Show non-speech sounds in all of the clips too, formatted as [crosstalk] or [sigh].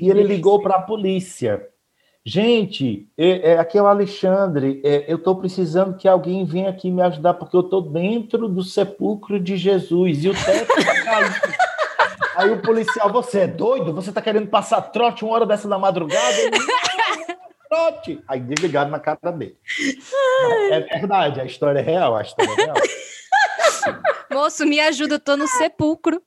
E ele ligou para a polícia. Gente, é, é, aqui é o Alexandre. É, eu estou precisando que alguém venha aqui me ajudar, porque eu estou dentro do sepulcro de Jesus e o teto está caindo. [laughs] Aí o policial, você é doido? Você está querendo passar trote uma hora dessa da madrugada? Ele, trote! Aí desligado na cara dele. É verdade, a história é real, a história é real. [laughs] Moço, me ajuda, eu tô no sepulcro.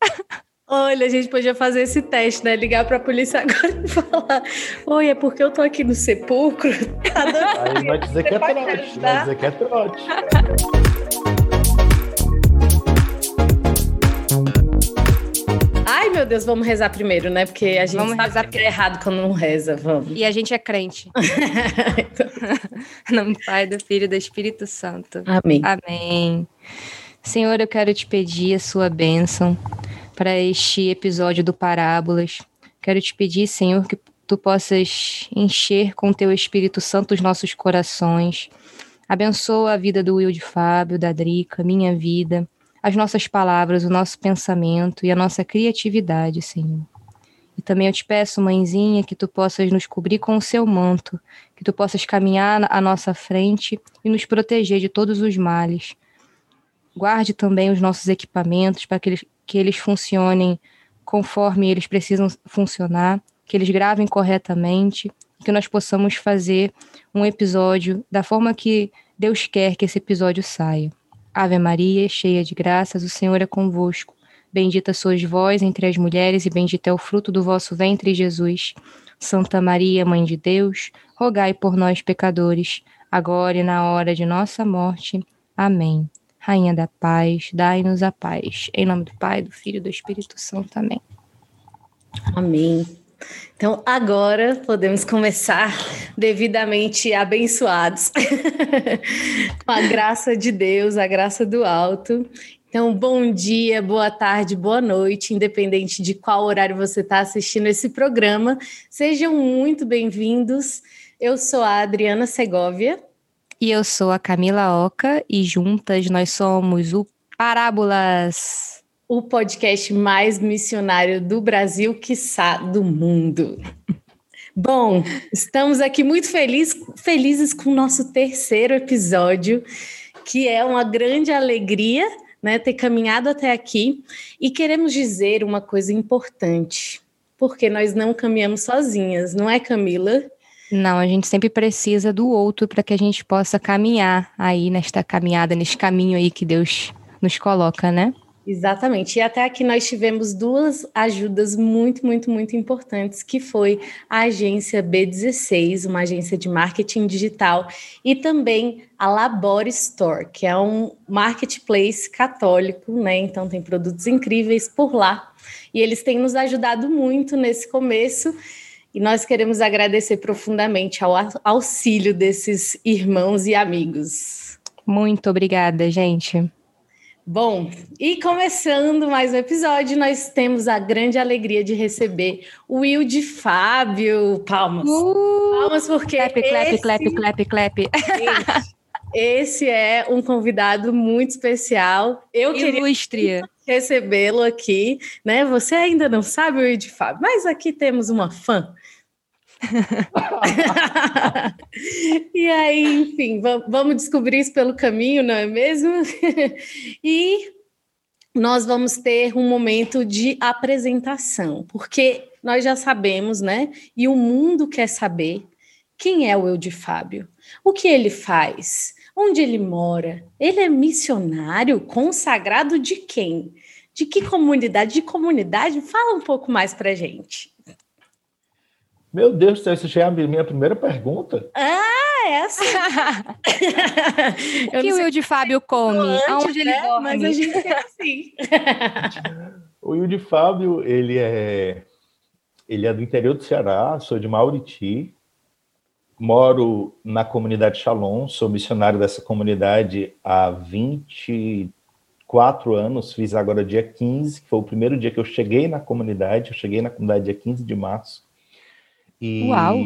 Olha, a gente podia fazer esse teste, né? Ligar para a polícia [laughs] agora e falar: Oi, é porque eu tô aqui no sepulcro. [laughs] Tá Aí vai dizer que é trote. Vai dizer que é trote. Ai, meu Deus, vamos rezar primeiro, né? Porque a gente vamos sabe rezar que é errado quando não reza, vamos. E a gente é crente. [laughs] em nome do Pai, do Filho e do Espírito Santo. Amém. Amém. Senhor, eu quero te pedir a sua bênção para este episódio do Parábolas. Quero te pedir, Senhor, que tu possas encher com teu Espírito Santo os nossos corações. Abençoa a vida do Will de Fábio, da Drica, minha vida, as nossas palavras, o nosso pensamento e a nossa criatividade, Senhor. E também eu te peço, mãezinha, que tu possas nos cobrir com o seu manto, que tu possas caminhar à nossa frente e nos proteger de todos os males. Guarde também os nossos equipamentos para que eles, que eles funcionem conforme eles precisam funcionar, que eles gravem corretamente, que nós possamos fazer um episódio da forma que Deus quer que esse episódio saia. Ave Maria, cheia de graças, o Senhor é convosco. Bendita sois vós entre as mulheres, e bendito é o fruto do vosso ventre, Jesus. Santa Maria, Mãe de Deus, rogai por nós, pecadores, agora e na hora de nossa morte. Amém. Rainha da paz, dai-nos a paz. Em nome do Pai, do Filho e do Espírito Santo. Amém. Amém. Então, agora podemos começar devidamente abençoados [laughs] com a graça de Deus, a graça do alto. Então, bom dia, boa tarde, boa noite, independente de qual horário você está assistindo esse programa. Sejam muito bem-vindos. Eu sou a Adriana Segovia. E eu sou a Camila Oca e juntas nós somos o Parábolas, o podcast mais missionário do Brasil, quiçá do mundo. [laughs] Bom, estamos aqui muito feliz, felizes com o nosso terceiro episódio, que é uma grande alegria né, ter caminhado até aqui. E queremos dizer uma coisa importante, porque nós não caminhamos sozinhas, não é, Camila? Não, a gente sempre precisa do outro para que a gente possa caminhar aí nesta caminhada, nesse caminho aí que Deus nos coloca, né? Exatamente. E até aqui nós tivemos duas ajudas muito, muito, muito importantes, que foi a agência B16, uma agência de marketing digital, e também a Labor Store, que é um marketplace católico, né? Então tem produtos incríveis por lá. E eles têm nos ajudado muito nesse começo. E nós queremos agradecer profundamente ao auxílio desses irmãos e amigos. Muito obrigada, gente. Bom, e começando mais um episódio, nós temos a grande alegria de receber o Will de Fábio. Palmas. Uh, Palmas, porque. Clap, clap, esse... clap, clap, clap. [laughs] Esse é um convidado muito especial. Eu Ilustre. queria recebê-lo aqui, né? Você ainda não sabe o Will de Fábio, mas aqui temos uma fã. [laughs] e aí, enfim, vamos descobrir isso pelo caminho, não é mesmo? [laughs] e nós vamos ter um momento de apresentação, porque nós já sabemos, né? E o mundo quer saber quem é o Eu de Fábio, o que ele faz, onde ele mora. Ele é missionário consagrado de quem? De que comunidade? De comunidade? Fala um pouco mais para gente. Meu Deus do céu, isso já é a minha primeira pergunta? Ah, é assim. o [laughs] que o Will de Fábio come? Antes, Aonde ele né? dorme? Mas a gente é assim. [laughs] o Will de Fábio, ele é, ele é do interior do Ceará, sou de Mauriti, moro na comunidade Shalom, sou missionário dessa comunidade há 24 anos, fiz agora dia 15, que foi o primeiro dia que eu cheguei na comunidade, eu cheguei na comunidade dia 15 de março, e, Uau.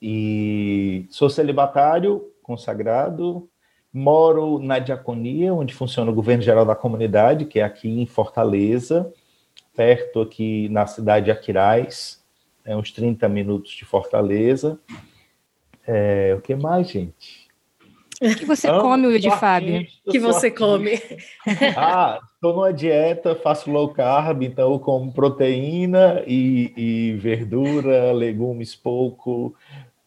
e sou celibatário, consagrado, moro na diaconia, onde funciona o governo geral da comunidade, que é aqui em Fortaleza, perto aqui na cidade de Aquiraz, é uns 30 minutos de Fortaleza. É, o que mais, gente? O que você Amo, come, Will de Fábio? O que você artista. come? [laughs] Ah, estou numa dieta, faço low carb, então eu como proteína e, e verdura, legumes pouco,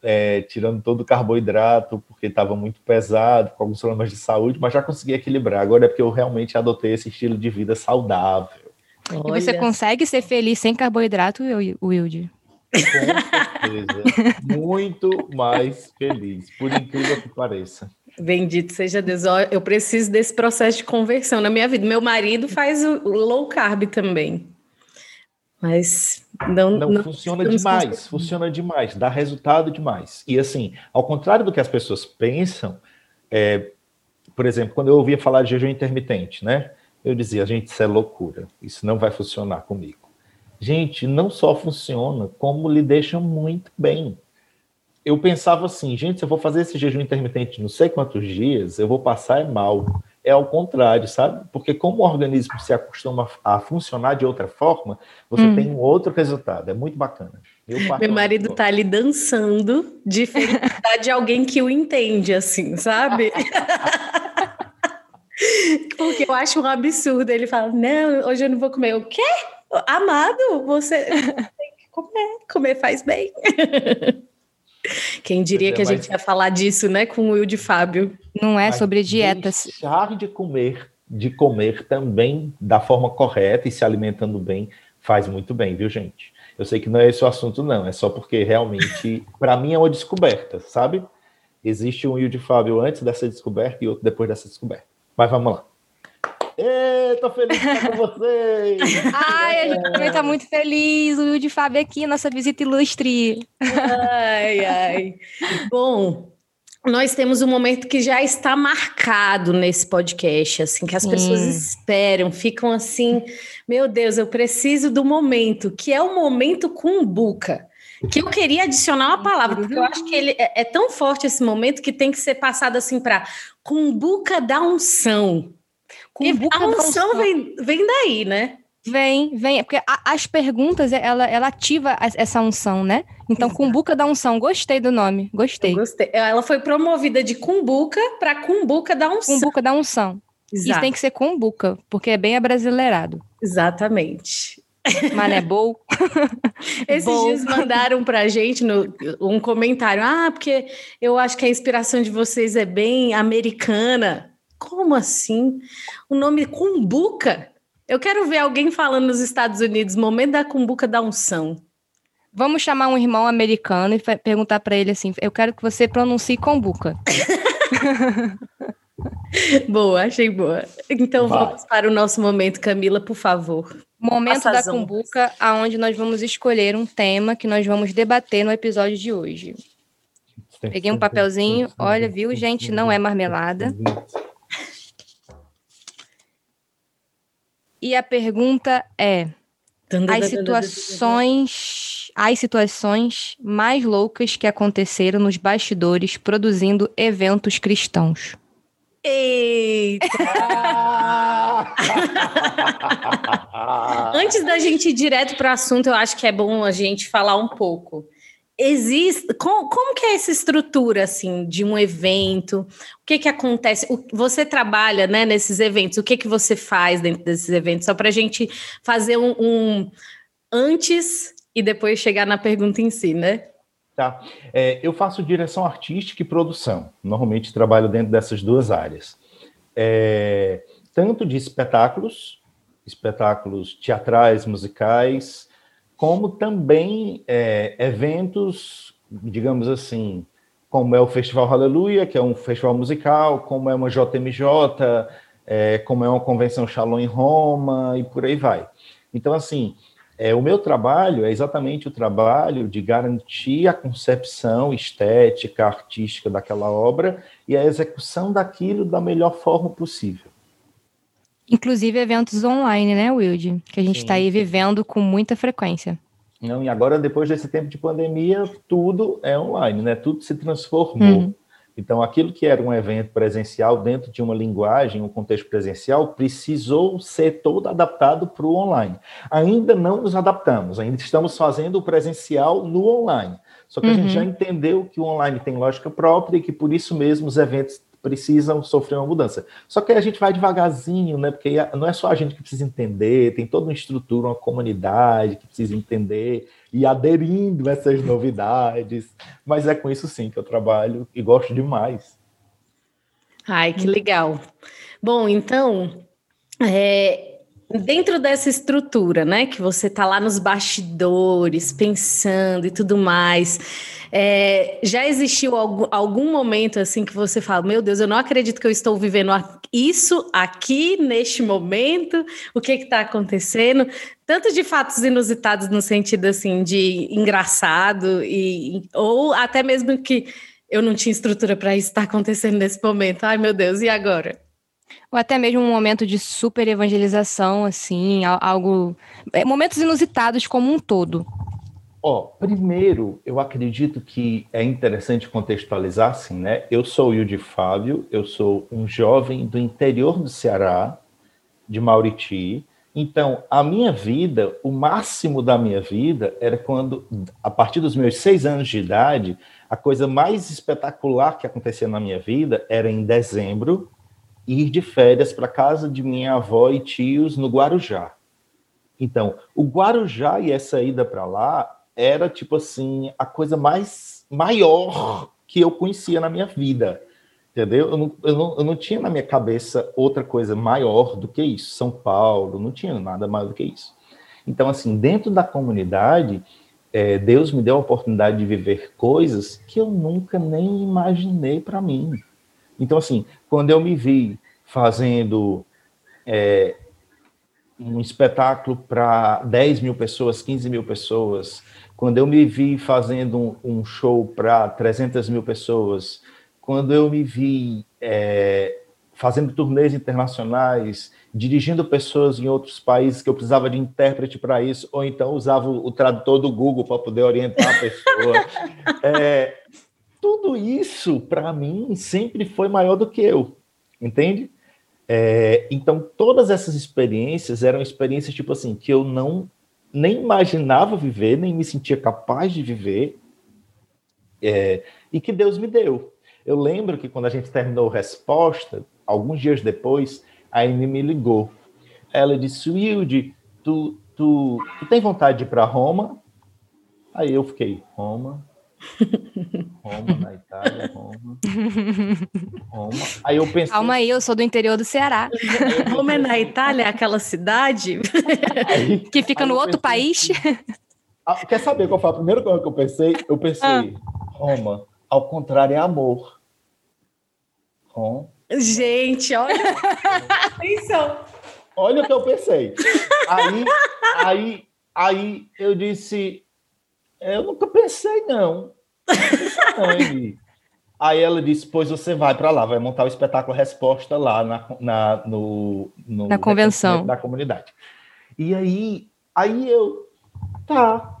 é, tirando todo o carboidrato, porque estava muito pesado, com alguns problemas de saúde, mas já consegui equilibrar. Agora é porque eu realmente adotei esse estilo de vida saudável. Olha. E você consegue ser feliz sem carboidrato, Wilde? Com certeza. [laughs] Muito mais feliz, por incrível que pareça. Bendito seja Deus. Eu preciso desse processo de conversão na minha vida. Meu marido faz o low carb também. Mas não, não, não funciona demais, funciona demais, dá resultado demais. E assim, ao contrário do que as pessoas pensam, é, por exemplo, quando eu ouvia falar de jejum intermitente, né? Eu dizia, gente, isso é loucura, isso não vai funcionar comigo. Gente, não só funciona, como lhe deixa muito bem. Eu pensava assim, gente, se eu vou fazer esse jejum intermitente não sei quantos dias, eu vou passar é mal. É ao contrário, sabe? Porque como o organismo se acostuma a funcionar de outra forma, você hum. tem um outro resultado. É muito bacana. Meu marido tá ali dançando de felicidade de alguém que o entende, assim, sabe? [laughs] Porque eu acho um absurdo. Ele fala: Não, hoje eu não vou comer. O quê? Amado, você tem que comer. Comer faz bem. [laughs] Quem diria é, que a gente ia falar disso, né, com o Will de Fábio? Não é sobre dietas. Deixar de comer, de comer também da forma correta e se alimentando bem faz muito bem, viu, gente? Eu sei que não é esse o assunto, não. É só porque realmente, para mim, é uma descoberta, sabe? Existe um Will de Fábio antes dessa descoberta e outro depois dessa descoberta. Mas vamos lá. Ei, tô feliz de estar com vocês! [laughs] Ai, a gente também tá muito feliz. O Will de Fábio aqui, nossa visita ilustre. Ai, ai. Bom, nós temos um momento que já está marcado nesse podcast, assim, que as Sim. pessoas esperam, ficam assim, meu Deus, eu preciso do momento, que é o momento cumbuca. Que eu queria adicionar uma palavra, porque eu acho que ele é, é tão forte esse momento que tem que ser passado assim para cumbuca da unção. Cumbuca a unção vem, vem daí, né? Vem, vem, é porque a, as perguntas, ela, ela ativa essa unção, né? Então, Exato. Cumbuca da Unção, gostei do nome, gostei. Eu gostei. Ela foi promovida de Cumbuca para Cumbuca da Unção. Cumbuca da Unção. Exato. Isso tem que ser Cumbuca, porque é bem abrasileirado. Exatamente. Mané [laughs] Bowl. Esses Bowl. dias mandaram pra gente no, um comentário. Ah, porque eu acho que a inspiração de vocês é bem americana. Como assim? O nome cumbuca? Eu quero ver alguém falando nos Estados Unidos, momento da cumbuca da unção. Vamos chamar um irmão americano e perguntar para ele assim: eu quero que você pronuncie cumbuca. [laughs] boa, achei boa. Então Vai. vamos para o nosso momento, Camila, por favor. Momento da cumbuca, aonde nós vamos escolher um tema que nós vamos debater no episódio de hoje. Peguei um papelzinho, olha, viu, gente? Não é marmelada. E a pergunta é: as situações, as situações mais loucas que aconteceram nos bastidores produzindo eventos cristãos. Eita! [laughs] Antes da gente ir direto para o assunto, eu acho que é bom a gente falar um pouco existe como, como que é essa estrutura assim de um evento? O que que acontece? O, você trabalha né, nesses eventos? O que que você faz dentro desses eventos? Só para a gente fazer um, um, antes e depois chegar na pergunta em si, né? Tá. É, eu faço direção artística e produção. Normalmente trabalho dentro dessas duas áreas. É, tanto de espetáculos, espetáculos teatrais, musicais, como também é, eventos, digamos assim, como é o Festival Aleluia, que é um festival musical, como é uma JMJ, é, como é uma convenção Shalom em Roma e por aí vai. Então, assim, é, o meu trabalho é exatamente o trabalho de garantir a concepção estética, artística daquela obra e a execução daquilo da melhor forma possível. Inclusive eventos online, né, Wilde? Que a gente está aí vivendo com muita frequência. Não, e agora, depois desse tempo de pandemia, tudo é online, né? Tudo se transformou. Uhum. Então, aquilo que era um evento presencial dentro de uma linguagem, um contexto presencial, precisou ser todo adaptado para o online. Ainda não nos adaptamos, ainda estamos fazendo o presencial no online. Só que uhum. a gente já uhum. entendeu que o online tem lógica própria e que por isso mesmo os eventos precisam sofrer uma mudança. Só que a gente vai devagarzinho, né? Porque não é só a gente que precisa entender, tem toda uma estrutura, uma comunidade que precisa entender e aderindo a essas novidades. Mas é com isso sim que eu trabalho e gosto demais. Ai, que legal. Bom, então, é, Dentro dessa estrutura, né, que você está lá nos bastidores, pensando e tudo mais, é, já existiu algum, algum, momento assim que você fala, meu Deus, eu não acredito que eu estou vivendo isso aqui, neste momento, o que está acontecendo? Tanto de fatos inusitados no sentido assim de engraçado, e, ou até mesmo que eu não tinha estrutura para isso estar tá acontecendo nesse momento. Ai, meu Deus, e agora? Ou até mesmo um momento de super evangelização, assim, algo. É, momentos inusitados como um todo. Ó, oh, primeiro, eu acredito que é interessante contextualizar assim, né? Eu sou o Yudi Fábio, eu sou um jovem do interior do Ceará, de Mauriti. Então, a minha vida, o máximo da minha vida, era quando, a partir dos meus seis anos de idade, a coisa mais espetacular que acontecia na minha vida era em dezembro, ir de férias para casa de minha avó e tios no Guarujá. Então, o Guarujá e essa ida para lá era tipo assim a coisa mais maior que eu conhecia na minha vida, entendeu? Eu não, eu não, eu não tinha na minha cabeça outra coisa maior do que isso. São Paulo, não tinha nada mais do que isso. Então, assim, dentro da comunidade, é, Deus me deu a oportunidade de viver coisas que eu nunca nem imaginei para mim. Então, assim, quando eu me vi fazendo é, um espetáculo para 10 mil pessoas, 15 mil pessoas, quando eu me vi fazendo um, um show para 300 mil pessoas, quando eu me vi é, fazendo turnês internacionais, dirigindo pessoas em outros países que eu precisava de intérprete para isso, ou então usava o tradutor do Google para poder orientar a pessoa. [laughs] é, tudo isso, para mim, sempre foi maior do que eu, entende? É, então, todas essas experiências eram experiências, tipo assim, que eu não nem imaginava viver, nem me sentia capaz de viver, é, e que Deus me deu. Eu lembro que quando a gente terminou Resposta, alguns dias depois, a Amy me ligou. Ela disse, Wilde, tu, tu, tu tem vontade de ir para Roma? Aí eu fiquei, Roma? Roma, na Itália, Roma. Roma. Aí eu pensei. Calma aí, eu sou do interior do Ceará. Roma é na Itália, aquela cidade aí, que fica no outro país. Ah, quer saber qual foi a primeira coisa que eu pensei? Eu pensei, ah. Roma, ao contrário, é amor. Roma. Gente, olha. Atenção. Olha o que eu pensei. Aí, aí, aí eu disse, eu nunca pensei, não. Aí ela disse: Pois você vai para lá, vai montar o espetáculo Resposta lá na, na, no, no, na convenção da comunidade. E aí, aí eu, tá,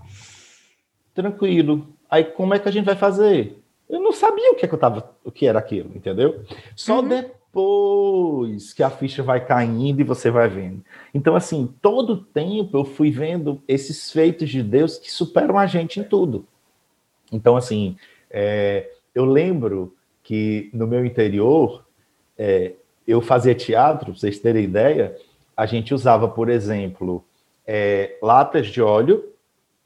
tranquilo. Aí como é que a gente vai fazer? Eu não sabia o que, é que eu tava, o que era aquilo, entendeu? Só uhum. Depois que a ficha vai caindo e você vai vendo. Então, assim, todo tempo eu fui vendo esses feitos de Deus que superam a gente em tudo. Então, assim, é, eu lembro que no meu interior, é, eu fazia teatro, para vocês terem ideia, a gente usava, por exemplo, é, latas de óleo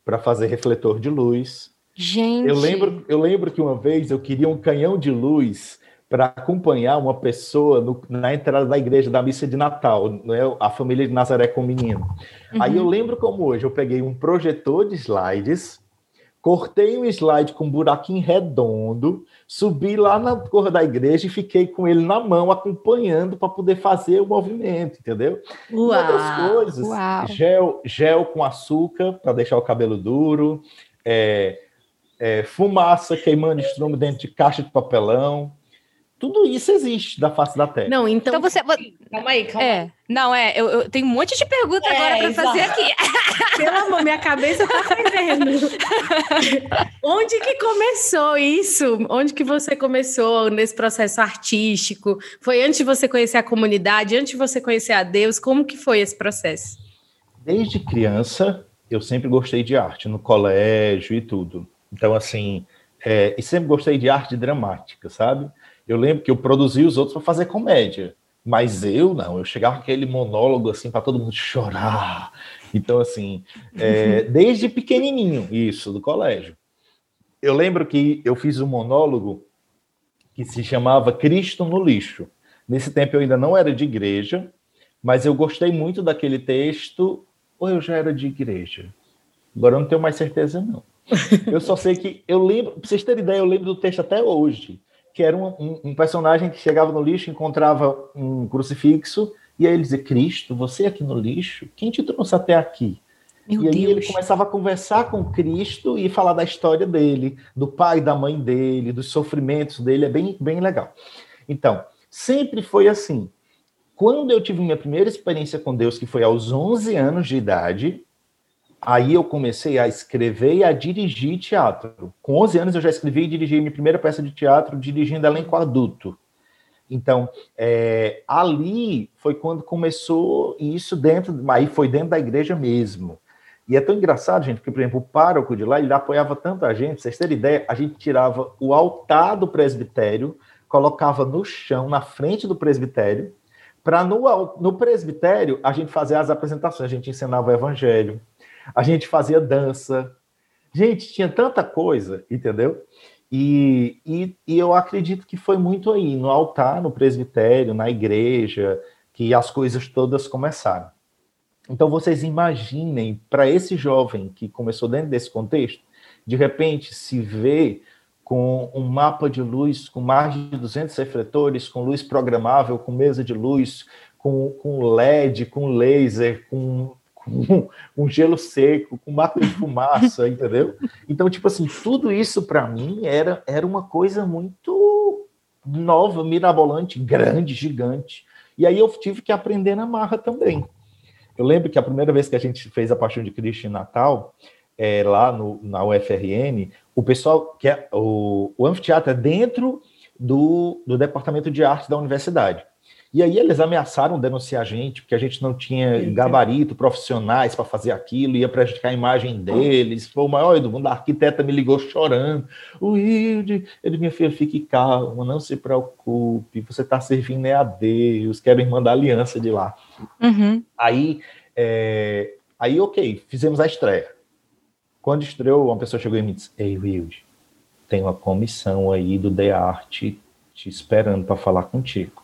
para fazer refletor de luz. Gente! Eu lembro, eu lembro que uma vez eu queria um canhão de luz para acompanhar uma pessoa no, na entrada da igreja da missa de Natal, né, a família de Nazaré com o menino. Uhum. Aí eu lembro como hoje, eu peguei um projetor de slides, cortei um slide com um buraquinho redondo, subi lá na cor da igreja e fiquei com ele na mão, acompanhando para poder fazer o movimento, entendeu? Uau, e outras coisas, uau. Gel, gel com açúcar para deixar o cabelo duro, é, é, fumaça queimando estrume dentro de caixa de papelão, tudo isso existe da face da Terra. Não, então. Então você. Calma aí, calma aí. É, não, é, eu, eu tenho um monte de perguntas É, agora exato. fazer aqui. [laughs] Pelo amor, minha cabeça tá fervendo. [laughs] Onde que começou isso? Onde que você começou nesse processo artístico? Foi antes de você conhecer a comunidade, antes de você conhecer a Deus? Como que foi esse processo? Desde criança, eu sempre gostei de arte, no colégio e tudo. Então, assim, é, e sempre gostei de arte dramática, sabe? Eu lembro que eu produzi os outros para fazer comédia, mas eu não, eu chegava com aquele monólogo assim para todo mundo chorar. Então, assim, é, [laughs] desde pequenininho, isso, do colégio. Eu lembro que eu fiz um monólogo que se chamava Cristo no Lixo. Nesse tempo eu ainda não era de igreja, mas eu gostei muito daquele texto, ou eu já era de igreja? Agora eu não tenho mais certeza, não. [laughs] Eu só sei que eu lembro, pra vocês terem ideia, eu lembro do texto até hoje, que era um, um- um personagem que chegava no lixo, encontrava um crucifixo, e aí ele dizia, Cristo, você aqui no lixo? Quem te trouxe até aqui? Meu e aí Deus. ele começava a conversar com Cristo e falar da história dele, do pai da mãe dele, dos sofrimentos dele, é bem, bem legal. Então, sempre foi assim. Quando eu tive minha primeira experiência com Deus, que foi aos 11 anos de idade, aí eu comecei a escrever e a dirigir teatro. Com 11 anos eu já escrevi e dirigi minha primeira peça de teatro, dirigindo elenco adulto. Então, é, ali foi quando começou isso dentro, aí foi dentro da igreja mesmo. E é tão engraçado, gente, porque, por exemplo, o pároco de lá, ele apoiava tanto a gente, vocês terem ideia, a gente tirava o altar do presbitério, colocava no chão, na frente do presbitério, para no, no presbitério a gente fazer as apresentações, a gente ensinava o evangelho, a gente fazia dança. Gente, tinha tanta coisa, entendeu? E, e, e eu acredito que foi muito aí, no altar, no presbitério, na igreja, que as coisas todas começaram. Então vocês imaginem, para esse jovem que começou dentro desse contexto, de repente se vê com um mapa de luz com mais de 200 refletores, com luz programável, com mesa de luz, com, com LED, com laser, com, com um gelo seco, com máquina de fumaça, [laughs] entendeu? Então, tipo assim, tudo isso para mim era, era uma coisa muito nova, mirabolante, grande, gigante. E aí eu tive que aprender na marra também. Eu lembro que a primeira vez que a gente fez a Paixão de Cristo em Natal, é, lá no, na UFRN, o pessoal que é, o, o anfiteatro é dentro do, do departamento de arte da universidade. E aí eles ameaçaram denunciar a gente, porque a gente não tinha gabarito profissionais para fazer aquilo, ia prejudicar a imagem deles. Foi o maior do mundo. A arquiteta me ligou chorando. O Wilde, ele, minha filha, fique calma, não se preocupe, você está servindo é a Deus, quero irmã da aliança de lá. Uhum. Aí, é, aí, ok, fizemos a estreia. Quando estreou, uma pessoa chegou e me disse: Ei, Wilde, tem uma comissão aí do The Art te esperando para falar contigo.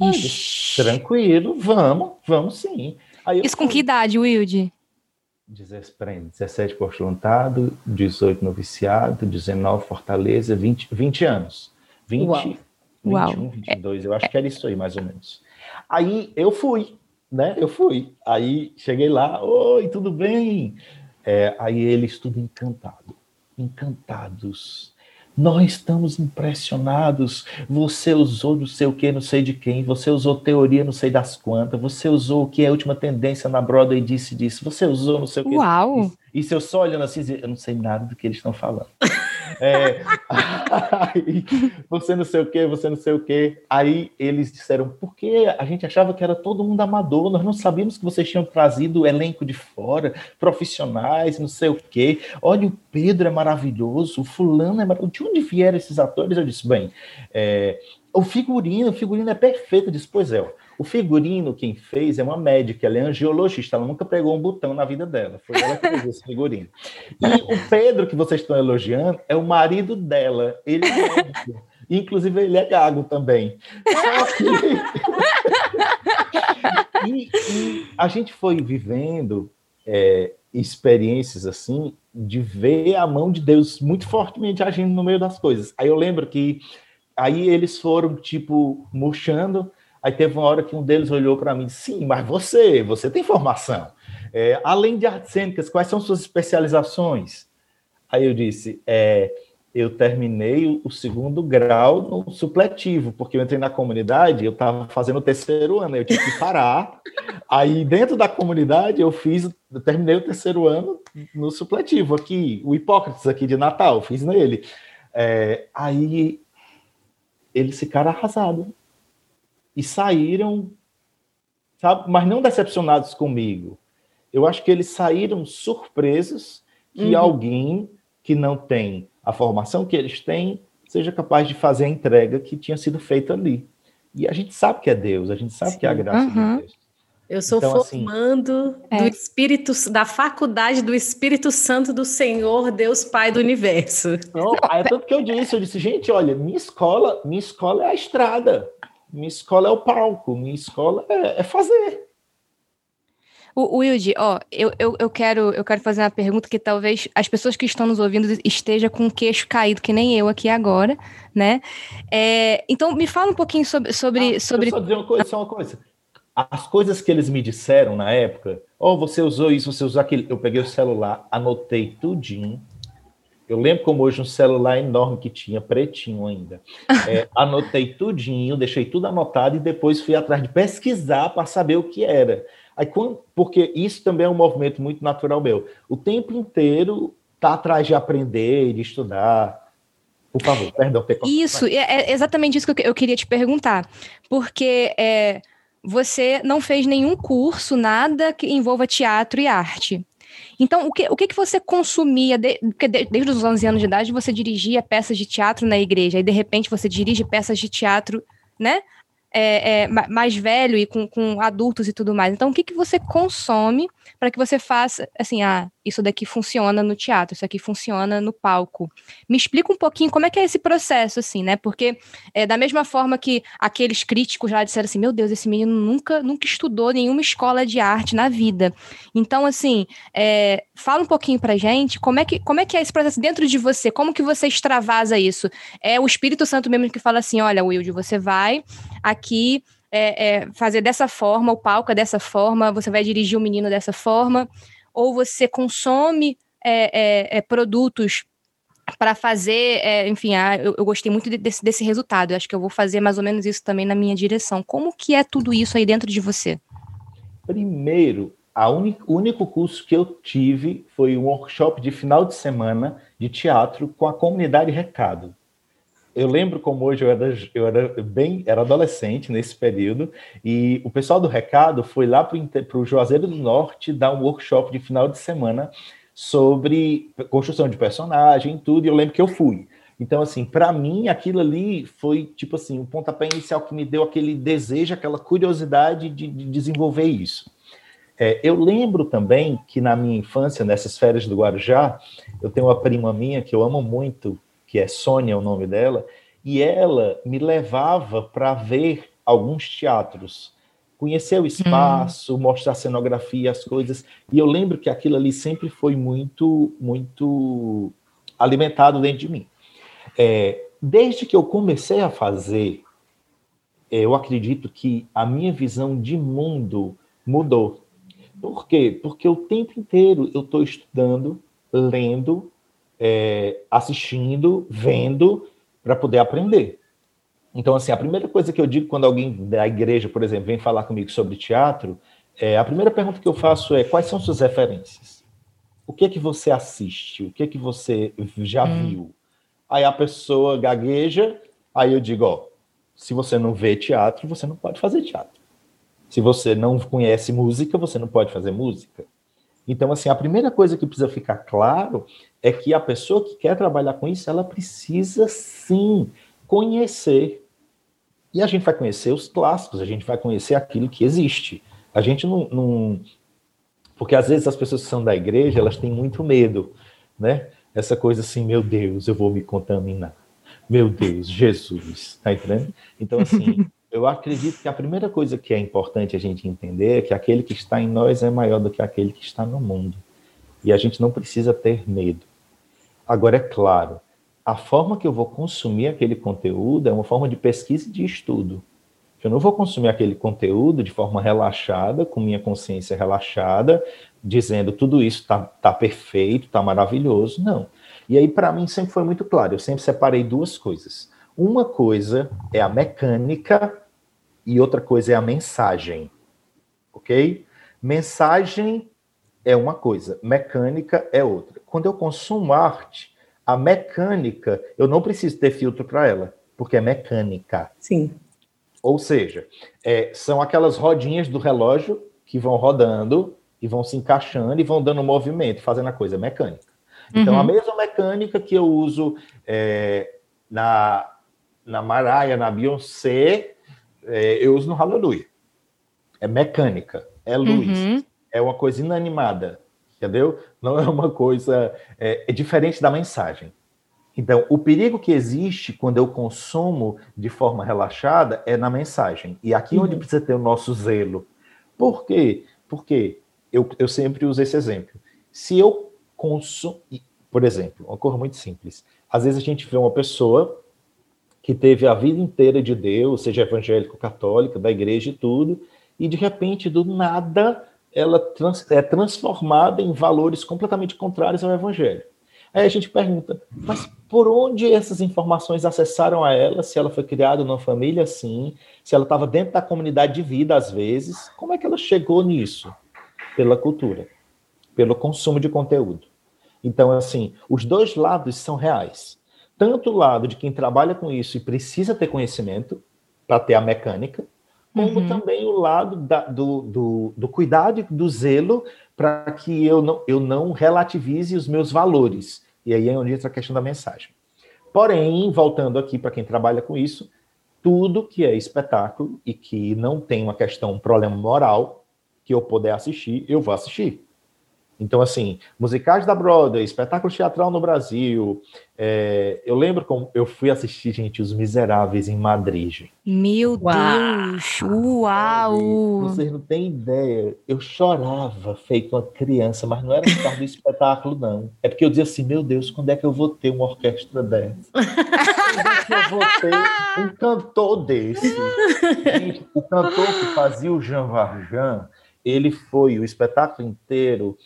Eu Ixi. Tranquilo, vamos, vamos sim. Aí eu Isso com fui. que idade, Wilde? 17, peraí, 17 postulantado, 18 noviciado, 19 Fortaleza, 20, 20 anos. 20, Uau. 21, Uau. 22, eu acho que era isso aí, mais ou menos. Aí eu fui, né? Eu fui. Aí cheguei lá, oi, tudo bem? É, aí eles tudo encantado, encantados. Nós estamos impressionados. Você usou não sei o que, não sei de quem. Você usou teoria, não sei das quantas. Você usou o que é a última tendência na Broadway, disse disso. Você usou não sei o que. Uau! E se eu só olhando assim, eu não sei nada do que eles estão falando. [laughs] É, [laughs] aí, você não sei o que, você não sei o que. Aí eles disseram, porque a gente achava que era todo mundo amador, nós não sabíamos que vocês tinham trazido elenco de fora, profissionais, não sei o que. Olha, o Pedro é maravilhoso, o fulano é maravilhoso. De onde vieram esses atores? Eu disse, bem, é, o figurino, o figurino é perfeito. Eu disse, pois é, ó, o figurino quem fez é uma médica, ela é angiologista, ela nunca pregou um botão na vida dela, foi ela que fez esse figurino. E o Pedro, que vocês estão elogiando, é o marido dela, ele é médico. Inclusive, ele é gago também. E, e a gente foi vivendo é, experiências assim, de ver a mão de Deus muito fortemente agindo no meio das coisas. Aí eu lembro que aí eles foram, tipo, murchando, Aí teve uma hora que um deles olhou para mim e disse: Sim, mas você, você tem formação. É, além de artes cênicas, quais são suas especializações? Aí eu disse: é, eu terminei o segundo grau no supletivo, porque eu entrei na comunidade, eu estava fazendo o terceiro ano, eu tive que parar. Aí, dentro da comunidade, eu fiz, eu terminei o terceiro ano no supletivo, aqui, o Hipócrates aqui de Natal, fiz nele. É, aí, eles ficaram arrasados. E saíram, sabe, mas não decepcionados comigo. Eu acho que eles saíram surpresos que uhum. alguém que não tem a formação que eles têm seja capaz de fazer a entrega que tinha sido feita ali. E a gente sabe que é Deus, a gente sabe Sim. que é a graça uhum. de Deus. Eu sou então, assim, formando assim, do é. Espírito, da faculdade do Espírito Santo do Senhor, Deus Pai do Universo. Não, é tanto que eu disse, eu disse, gente, olha, minha escola, minha escola é a estrada, minha escola é o palco, minha escola é, é fazer. O Wilde, ó, eu, eu, eu, quero, eu quero fazer uma pergunta que talvez as pessoas que estão nos ouvindo estejam com o queixo caído, que nem eu aqui agora, né? É, então, me fala um pouquinho sobre. sobre, ah, sobre... Só dizer uma coisa, só uma coisa. As coisas que eles me disseram na época, ó, oh, você usou isso, você usou aquilo. Eu peguei o celular, anotei tudinho. Eu lembro como hoje um celular enorme que tinha, pretinho ainda. É, [laughs] anotei tudinho, deixei tudo anotado e depois fui atrás de pesquisar para saber o que era. Aí, quando, porque isso também é um movimento muito natural meu. O tempo inteiro tá atrás de aprender, de estudar. Por favor, perdão. Ter... Isso, é, é exatamente isso que eu queria te perguntar. Porque é, você não fez nenhum curso, nada que envolva teatro e arte. Então, o que, o que, que você consumia? De, porque desde os 11 anos de idade você dirigia peças de teatro na igreja, e de repente você dirige peças de teatro, né? É, é, mais velho e com, com adultos e tudo mais. Então, o que, que você consome para que você faça, assim, ah, isso daqui funciona no teatro, isso aqui funciona no palco. Me explica um pouquinho como é que é esse processo, assim, né? Porque é, da mesma forma que aqueles críticos lá disseram assim, meu Deus, esse menino nunca, nunca estudou nenhuma escola de arte na vida. Então, assim, é, fala um pouquinho pra gente como é, que, como é que é esse processo dentro de você, como que você extravasa isso? É o Espírito Santo mesmo que fala assim, olha, Wilde, você vai aqui é, é, fazer dessa forma, o palco é dessa forma, você vai dirigir o menino dessa forma, ou você consome é, é, é produtos para fazer, é, enfim, ah, eu, eu, gostei muito desse, desse resultado. Eu acho que eu vou fazer mais ou menos isso também na minha direção. Como que é tudo isso aí dentro de você? Primeiro, o único curso que eu tive foi um workshop de final de semana de teatro com a comunidade Recado eu lembro como hoje eu era, eu era bem, era adolescente nesse período, e o pessoal do Recado foi lá para o Juazeiro do Norte dar um workshop de final de semana sobre construção de personagem, tudo, e eu lembro que eu fui. Então, assim, para mim, aquilo ali foi, tipo assim, o um pontapé inicial que me deu aquele desejo, aquela curiosidade de, de desenvolver isso. É, eu lembro também que na minha infância, nessas férias do Guarujá, eu tenho uma prima minha que eu amo muito, que é Sônia o nome dela, e ela me levava para ver alguns teatros, conhecer o espaço, hum. mostrar a cenografia, as coisas. E eu lembro que aquilo ali sempre foi muito, muito alimentado dentro de mim. É, desde que eu comecei a fazer, é, eu acredito que a minha visão de mundo mudou. Por quê? Porque o tempo inteiro eu estou estudando, lendo, é, assistindo, vendo, para poder aprender. Então, assim, a primeira coisa que eu digo quando alguém da igreja, por exemplo, vem falar comigo sobre teatro, é, a primeira pergunta que eu faço é quais são suas referências? O que é que você assiste? O que é que você já hum. viu? Aí a pessoa gagueja, aí eu digo, ó, se você não vê teatro, você não pode fazer teatro. Se você não conhece música, você não pode fazer música. Então, assim, a primeira coisa que precisa ficar claro é que a pessoa que quer trabalhar com isso, ela precisa sim conhecer. E a gente vai conhecer os clássicos, a gente vai conhecer aquilo que existe. A gente não, não. Porque às vezes as pessoas que são da igreja, elas têm muito medo, né? Essa coisa assim, meu Deus, eu vou me contaminar. Meu Deus, Jesus, tá entendendo? Então, assim, [laughs] eu acredito que a primeira coisa que é importante a gente entender é que aquele que está em nós é maior do que aquele que está no mundo. E a gente não precisa ter medo. Agora, é claro, a forma que eu vou consumir aquele conteúdo é uma forma de pesquisa e de estudo. Eu não vou consumir aquele conteúdo de forma relaxada, com minha consciência relaxada, dizendo tudo isso está tá perfeito, está maravilhoso. Não. E aí, para mim, sempre foi muito claro. Eu sempre separei duas coisas. Uma coisa é a mecânica e outra coisa é a mensagem. Ok? Mensagem é uma coisa, mecânica é outra. Quando eu consumo arte, a mecânica, eu não preciso ter filtro para ela, porque é mecânica. Sim. Ou seja, é, são aquelas rodinhas do relógio que vão rodando e vão se encaixando e vão dando movimento, fazendo a coisa mecânica. Então, uhum. a mesma mecânica que eu uso é, na, na Mariah, na Beyoncé, é, eu uso no Hallelujah. É mecânica, é luz, uhum. é uma coisa inanimada, entendeu? Não é uma coisa. É, é diferente da mensagem. Então, o perigo que existe quando eu consumo de forma relaxada é na mensagem. E aqui uhum. onde precisa ter o nosso zelo. Por quê? Porque eu, eu sempre uso esse exemplo. Se eu consumo. Por exemplo, uma coisa muito simples. Às vezes a gente vê uma pessoa que teve a vida inteira de Deus, seja evangélico, católica, da igreja e tudo, e de repente, do nada, ela trans, é transformada em valores completamente contrários ao evangelho. Aí a gente pergunta, mas por onde essas informações acessaram a ela? Se ela foi criada numa família assim, se ela estava dentro da comunidade de vida às vezes, como é que ela chegou nisso? Pela cultura, pelo consumo de conteúdo. Então, assim, os dois lados são reais tanto o lado de quem trabalha com isso e precisa ter conhecimento para ter a mecânica, como uhum. também o lado da, do, do, do, cuidado e do zelo para que eu não, eu não relativize os meus valores. E aí é onde entra a questão da mensagem. Porém, voltando aqui para quem trabalha com isso, tudo que é espetáculo e que não tem uma questão, um problema moral, que eu puder assistir, eu vou assistir. Então, assim, musicais da Broadway, espetáculo teatral no Brasil. É, eu lembro como eu fui assistir, gente, Os Miseráveis em Madrid. Gente. Meu Uau. Deus! Uau! Vocês não têm ideia. Eu chorava feito uma criança, mas não era por causa do espetáculo, não. É porque eu dizia assim: meu Deus, quando é que eu vou ter uma orquestra dessa? [laughs] quando é que eu vou ter um cantor desse? Gente, o cantor que fazia o Jean Valjean, ele foi o espetáculo inteiro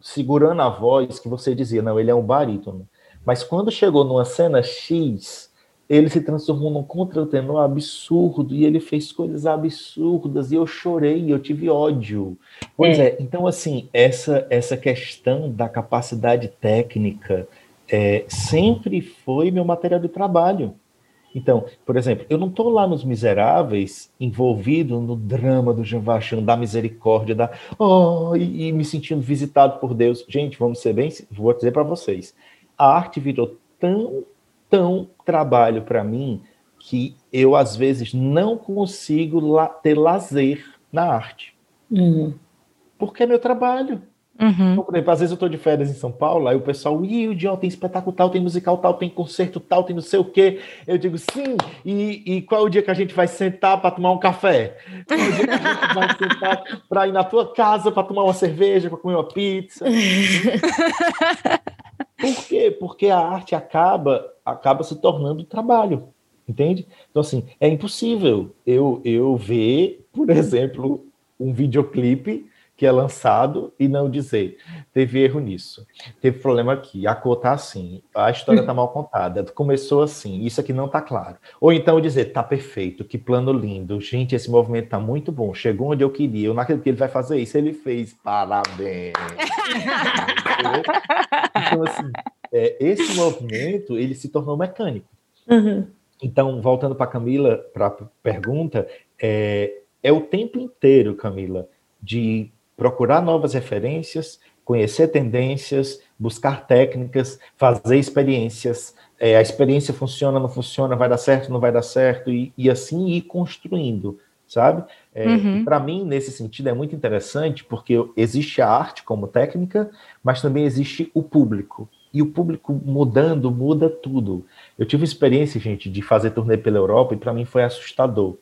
segurando a voz que você dizia, não, ele é um barítono. Mas quando chegou numa cena X, ele se transformou num contratenor absurdo e ele fez coisas absurdas e eu chorei, eu tive ódio. Pois é, é então assim, essa essa questão da capacidade técnica é, sempre foi meu material de trabalho. Então, por exemplo, eu não estou lá nos Miseráveis, envolvido no drama do Jean Valjean, da misericórdia, da oh, e, e, me sentindo visitado por Deus. Gente, vamos ser bem, vou dizer para vocês, a arte virou tão, tão trabalho para mim que eu às vezes não consigo la ter lazer na arte, uhum. porque é meu trabalho. Uhum. Então, por exemplo, às vezes eu estou de férias em São Paulo, aí o pessoal, ih, o Dion tem espetáculo tal, tem musical tal, tem concerto tal, tem não sei o quê. Eu digo, sim, e, e qual é o dia que a gente vai sentar para tomar um café? Qual é o dia que a gente vai sentar para ir na tua casa para tomar uma cerveja, para comer uma pizza? [laughs] Por quê? Porque a arte acaba, acaba se tornando trabalho, entende? Então, assim, é impossível eu, eu ver, por exemplo, um videoclipe que é lançado e não dizer, teve erro nisso, teve problema aqui, a cor tá assim, a história tá [laughs] mal contada, começou assim, isso aqui não tá claro. Ou então dizer, tá perfeito, que plano lindo, gente, esse movimento tá muito bom, chegou onde eu queria, eu não acredito que ele vai fazer isso, ele fez, parabéns. [laughs] então, assim, é, esse movimento, ele se tornou mecânico. Uhum. Então, voltando para Camila, para pergunta, é, é o tempo inteiro, Camila, de procurar novas referências, conhecer tendências, buscar técnicas, fazer experiências. É, a experiência funciona, não funciona, vai dar certo, não vai dar certo, e, e assim ir construindo, sabe? É, uhum. Para mim, nesse sentido, é muito interessante, porque existe a arte como técnica, mas também existe o público. E o público mudando, muda tudo. Eu tive experiência, gente, de fazer turnê pela Europa, e para mim foi assustador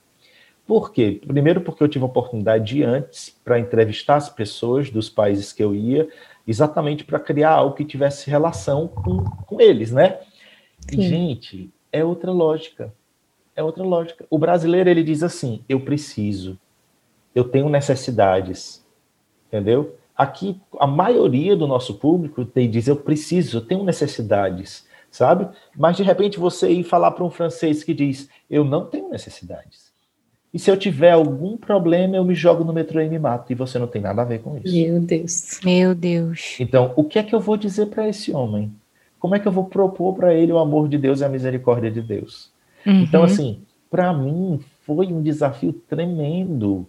por quê? Primeiro, porque eu tive a oportunidade de antes para entrevistar as pessoas dos países que eu ia, exatamente para criar algo que tivesse relação com, com eles, né? E, gente, é outra lógica. É outra lógica. O brasileiro, ele diz assim: eu preciso, eu tenho necessidades, entendeu? aqui a maioria do nosso público tem, diz: eu preciso, eu tenho necessidades, sabe? Mas de repente você ir falar para um francês que diz: eu não tenho necessidades. E se eu tiver algum problema, eu me jogo no metrô e me mato. E você não tem nada a ver com isso. Meu Deus. Meu Deus. Então, o que é que eu vou dizer para esse homem? Como é que eu vou propor para ele o amor de Deus e a misericórdia de Deus? Uhum. Então, assim, para mim foi um desafio tremendo,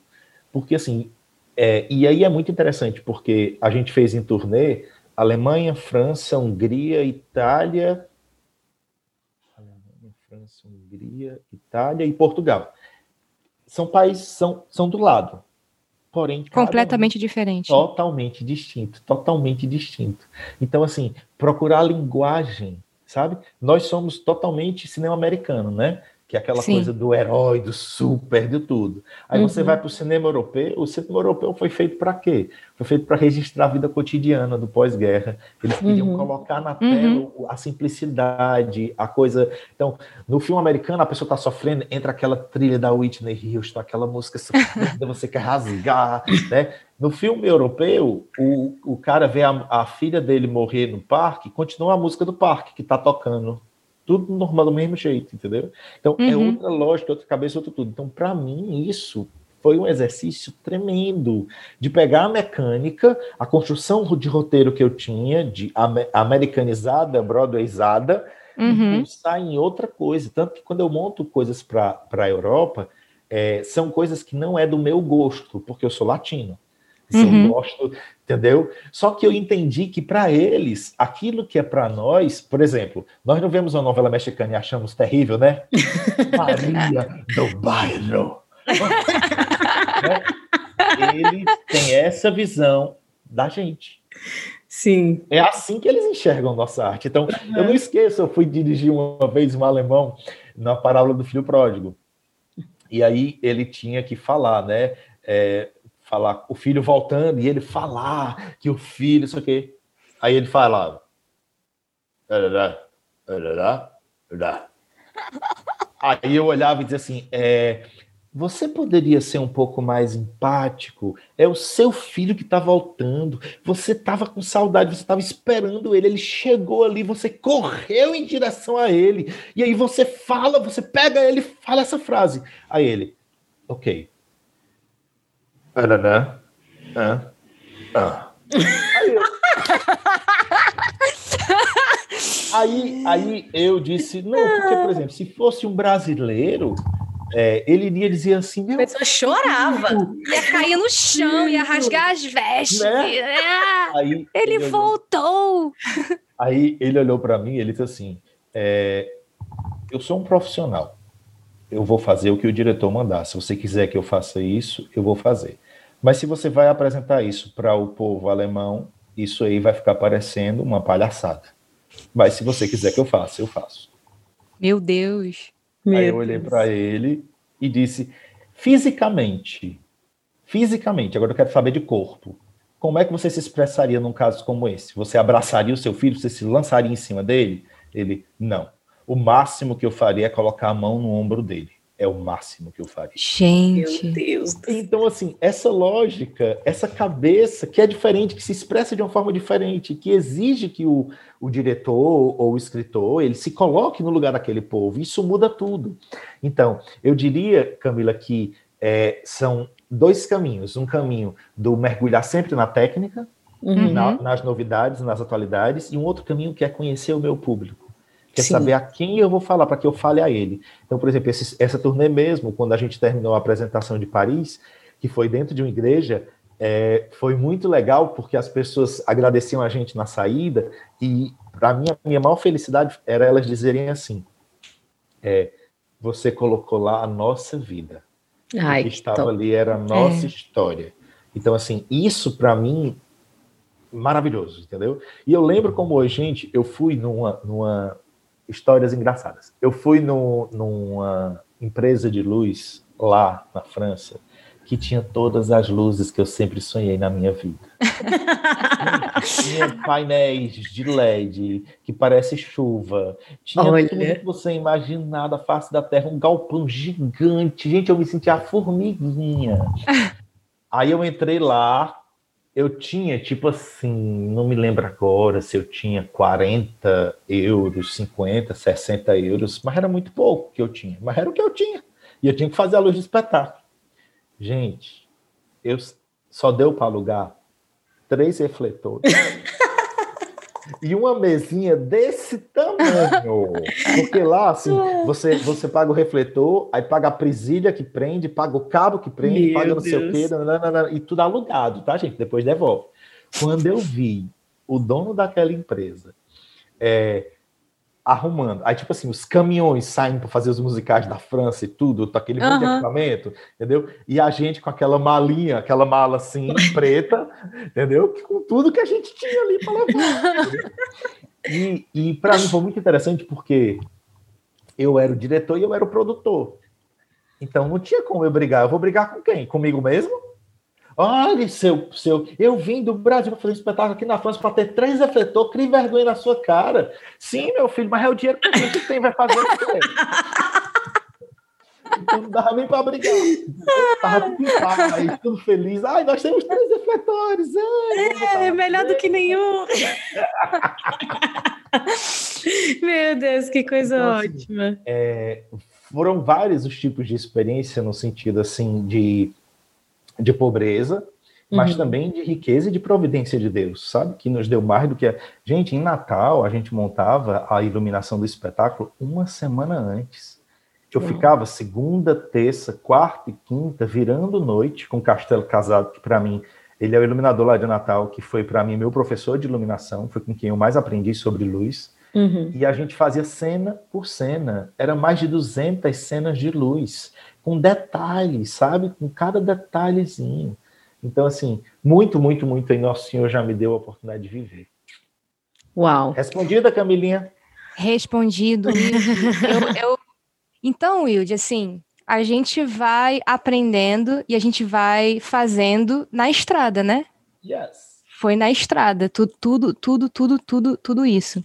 porque assim, é, e aí é muito interessante, porque a gente fez em turnê Alemanha, França, Hungria, Itália, Alemanha, França, Hungria, Itália e Portugal. São países, são, são do lado, porém completamente um, diferente, totalmente distinto, totalmente distinto. Então, assim, procurar a linguagem, sabe? Nós somos totalmente cinema americano, né? Que é aquela Sim. coisa do herói, do super, de tudo. Aí uhum. você vai para o cinema europeu, o cinema europeu foi feito para quê? Foi feito para registrar a vida cotidiana do pós-guerra. Eles queriam uhum. colocar na tela uhum. a simplicidade, a coisa. Então, no filme americano, a pessoa está sofrendo, entra aquela trilha da Whitney Houston, aquela música sofrida, você quer rasgar, né? No filme europeu, o, o cara vê a, a filha dele morrer no parque, continua a música do parque que está tocando tudo normal do mesmo jeito, entendeu? Então é uhum. é outra lógica, outra cabeça, outro tudo. Então, para mim, isso foi um exercício tremendo de pegar a mecânica, a construção de roteiro que eu tinha, de americanizada, broadwayzada, uhum. e pensar em outra coisa. Tanto que quando eu monto coisas para a Europa, é, são coisas que não é do meu gosto, porque eu sou latino. Uhum. Eu gosto, entendeu? Só que eu entendi que para eles, aquilo que é para nós, por exemplo, nós não vemos uma novela mexicana e achamos terrível, né? [laughs] Maria do Bairro. né? Ele tem essa visão da gente. Sim. É assim que eles enxergam nossa arte. Então, uhum. eu não esqueço, eu fui dirigir uma vez um alemão na parábola do filho pródigo. E aí ele tinha que falar, né? É, falar, o filho voltando, e ele falar que o filho, isso aqui. Aí ele falava. Aí eu olhava e dizia assim: é, você poderia ser um pouco mais empático? É o seu filho que está voltando. Você estava com saudade, você estava esperando ele. Ele chegou ali, você correu em direção a ele. E aí você fala, você pega ele e fala essa frase. Aí ele, ok, Ananã. Ah. Ah. Aí, aí eu disse, não, porque, por exemplo, se fosse um brasileiro, é, ele iria dizer assim: Meu, a pessoa chorava, ia cair no chão, ia rasgar as vestes. Né? É. Aí, ele, ele voltou. Aí ele olhou para mim e ele disse assim: é, Eu sou um profissional, eu vou fazer o que o diretor mandar. Se você quiser que eu faça isso, eu vou fazer. Mas se você vai apresentar isso para o povo alemão, isso aí vai ficar parecendo uma palhaçada. Mas se você quiser que eu faça, eu faço. Meu Deus. Aí Meu eu olhei para ele e disse: fisicamente, fisicamente, agora eu quero saber de corpo. Como é que você se expressaria num caso como esse? Você abraçaria o seu filho? Você se lançaria em cima dele? Ele, não. O máximo que eu faria é colocar a mão no ombro dele é o máximo que eu faria. Gente. Meu Deus. Então, assim, essa lógica, essa cabeça que é diferente, que se expressa de uma forma diferente, que exige que o, o diretor ou o escritor ele se coloque no lugar daquele povo, isso muda tudo. Então, eu diria, Camila, que é, são dois caminhos: um caminho do mergulhar sempre na técnica, uhum. na, nas novidades, nas atualidades, e um outro caminho que é conhecer o meu público quer Sim. saber a quem eu vou falar para que eu fale a ele. Então, por exemplo, esse, essa turnê mesmo, quando a gente terminou a apresentação de Paris, que foi dentro de uma igreja, é, foi muito legal porque as pessoas agradeciam a gente na saída e para mim a minha maior felicidade era elas dizerem assim: é, você colocou lá a nossa vida. Ai, o que estava top. ali era a nossa é. história. Então, assim, isso para mim maravilhoso, entendeu? E eu lembro como hoje, gente, eu fui numa, numa histórias engraçadas. Eu fui no, numa empresa de luz lá na França que tinha todas as luzes que eu sempre sonhei na minha vida. [laughs] tinha painéis de LED que parece chuva. Tinha Olha. tudo que você imaginar da face da Terra, um galpão gigante. Gente, eu me sentia a formiguinha. [laughs] Aí eu entrei lá, eu tinha, tipo assim, não me lembro agora se eu tinha 40 euros, 50, 60 euros, mas era muito pouco que eu tinha, mas era o que eu tinha. E eu tinha que fazer a luz de espetáculo. Gente, eu só deu para alugar três refletores. [laughs] e uma mesinha desse tamanho. Porque lá, assim, [laughs] você, você paga o refletor, aí paga a presilha que prende, paga o cabo que prende, Meu paga não sei o quê, e tudo alugado, tá, gente? Depois devolve. Quando eu vi o dono daquela empresa é, arrumando. Aí, tipo assim, os caminhões saindo para fazer os musicais da França e tudo, tá aquele monte de equipamento, entendeu? E a gente com aquela malinha, aquela mala assim, [laughs] preta, entendeu? Com tudo que a gente tinha ali para levar. [laughs] E, e para mim foi muito interessante porque eu era o diretor e eu era o produtor. Então não tinha como eu brigar. Eu vou brigar com quem? Comigo mesmo? Olha, seu, seu, eu vim do Brasil para fazer um espetáculo aqui na França para ter três refletores, crie vergonha na sua cara. Sim, meu filho, mas é o dinheiro que a gente [laughs] tem, vai fazer o quê? Então não dava nem para brigar. Eu tava tudo em paz, tudo feliz. Ai, nós temos três refletores. Ai, é, melhor do que nenhum. [laughs] meu Deus, que coisa então, assim, ótima. É, foram vários os tipos de experiência no sentido assim de de pobreza, mas uhum. também de riqueza e de providência de Deus, sabe? Que nos deu mais do que. A... Gente, em Natal, a gente montava a iluminação do espetáculo uma semana antes. Eu uhum. ficava segunda, terça, quarta e quinta, virando noite com o Castelo Casado, que para mim, ele é o iluminador lá de Natal, que foi para mim meu professor de iluminação, foi com quem eu mais aprendi sobre luz. Uhum. E a gente fazia cena por cena. Era mais de 200 cenas de luz com detalhes, sabe? Com cada detalhezinho. Então, assim, muito, muito, muito aí Nosso Senhor já me deu a oportunidade de viver. Uau. Respondida, Camilinha? Respondido. [laughs] eu, eu... Então, Wilde, assim, a gente vai aprendendo e a gente vai fazendo na estrada, né? Yes. Foi na estrada, tudo, tudo, tudo, tudo, tudo, tudo isso.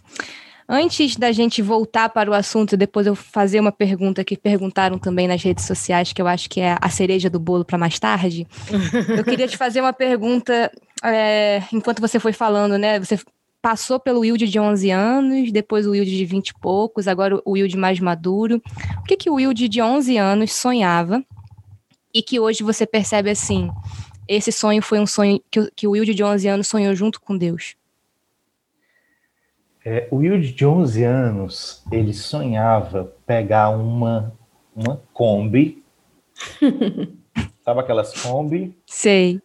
Antes da gente voltar para o assunto, depois eu fazer uma pergunta que perguntaram também nas redes sociais, que eu acho que é a cereja do bolo para mais tarde. [laughs] eu queria te fazer uma pergunta é, enquanto você foi falando, né? Você passou pelo Wilde de 11 anos, depois o Wilde de 20 e poucos, agora o Wilde mais maduro. O que, que o Wilde de 11 anos sonhava e que hoje você percebe assim? Esse sonho foi um sonho que, que o Wilde de 11 anos sonhou junto com Deus. É, o Will de 11 anos, ele sonhava pegar uma, uma Kombi. [laughs] Sabe aquelas Kombi? Sei.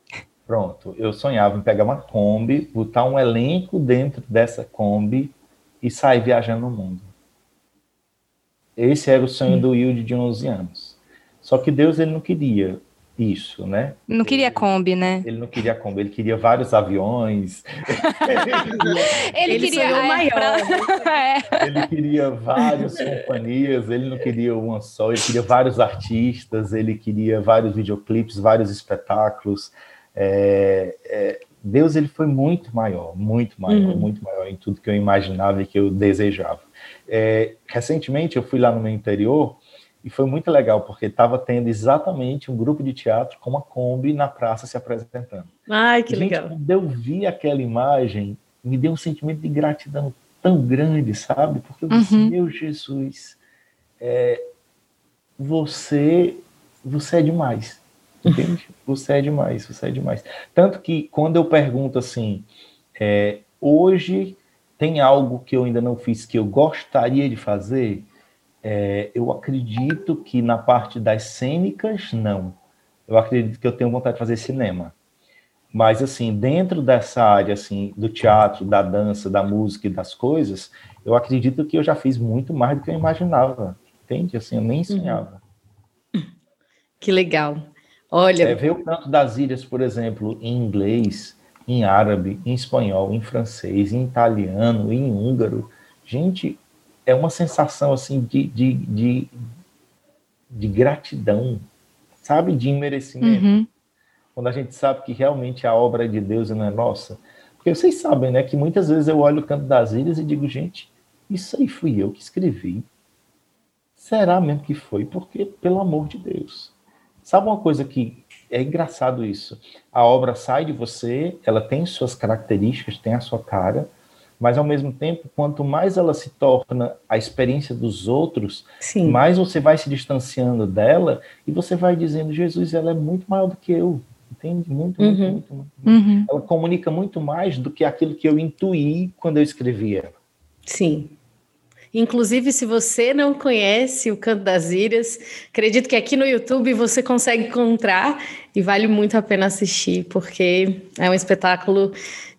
Pronto, eu sonhava em pegar uma Kombi, botar um elenco dentro dessa Kombi e sair viajando no mundo. Esse era o sonho do Will de 11 anos. Só que Deus ele não queria isso, né? Não queria ele, Kombi, né? Ele não queria Kombi, ele queria vários aviões. [laughs] ele, ele queria o maior. [laughs] é. Ele queria várias companhias, ele não queria uma só, ele queria vários artistas, ele queria vários videoclipes, vários espetáculos. É, é, Deus ele foi muito maior, muito maior, uhum. muito maior em tudo que eu imaginava e que eu desejava. É, recentemente eu fui lá no meu interior e foi muito legal, porque estava tendo exatamente um grupo de teatro com uma Kombi na praça se apresentando. Ai, que Gente, legal. Quando eu vi aquela imagem, me deu um sentimento de gratidão tão grande, sabe? Porque eu disse, uhum. meu Jesus, é, você, você é demais. Entende? [laughs] você é demais, você é demais. Tanto que quando eu pergunto assim, é, hoje tem algo que eu ainda não fiz que eu gostaria de fazer, é, eu acredito que na parte das cênicas, não. Eu acredito que eu tenho vontade de fazer cinema. Mas, assim, dentro dessa área, assim, do teatro, da dança, da música e das coisas, eu acredito que eu já fiz muito mais do que eu imaginava. Entende? Assim, eu nem sonhava. Que legal. Olha... É, ver o canto das ilhas, por exemplo, em inglês, em árabe, em espanhol, em francês, em italiano, em húngaro. Gente, é uma sensação assim de, de, de, de gratidão, sabe? De merecimento. Uhum. Quando a gente sabe que realmente a obra é de Deus e não é nossa. Porque vocês sabem, né, que muitas vezes eu olho o canto das ilhas e digo, gente, isso aí fui eu que escrevi. Será mesmo que foi? Porque, pelo amor de Deus. Sabe uma coisa que é engraçado isso? A obra sai de você, ela tem suas características, tem a sua cara, mas ao mesmo tempo, quanto mais ela se torna a experiência dos outros, Sim. mais você vai se distanciando dela e você vai dizendo: Jesus, ela é muito maior do que eu. Entende? Muito, uhum. muito, muito, muito. Uhum. Ela comunica muito mais do que aquilo que eu intuí quando eu escrevi ela. Sim. Inclusive, se você não conhece o Canto das Ilhas, acredito que aqui no YouTube você consegue encontrar e vale muito a pena assistir, porque é um espetáculo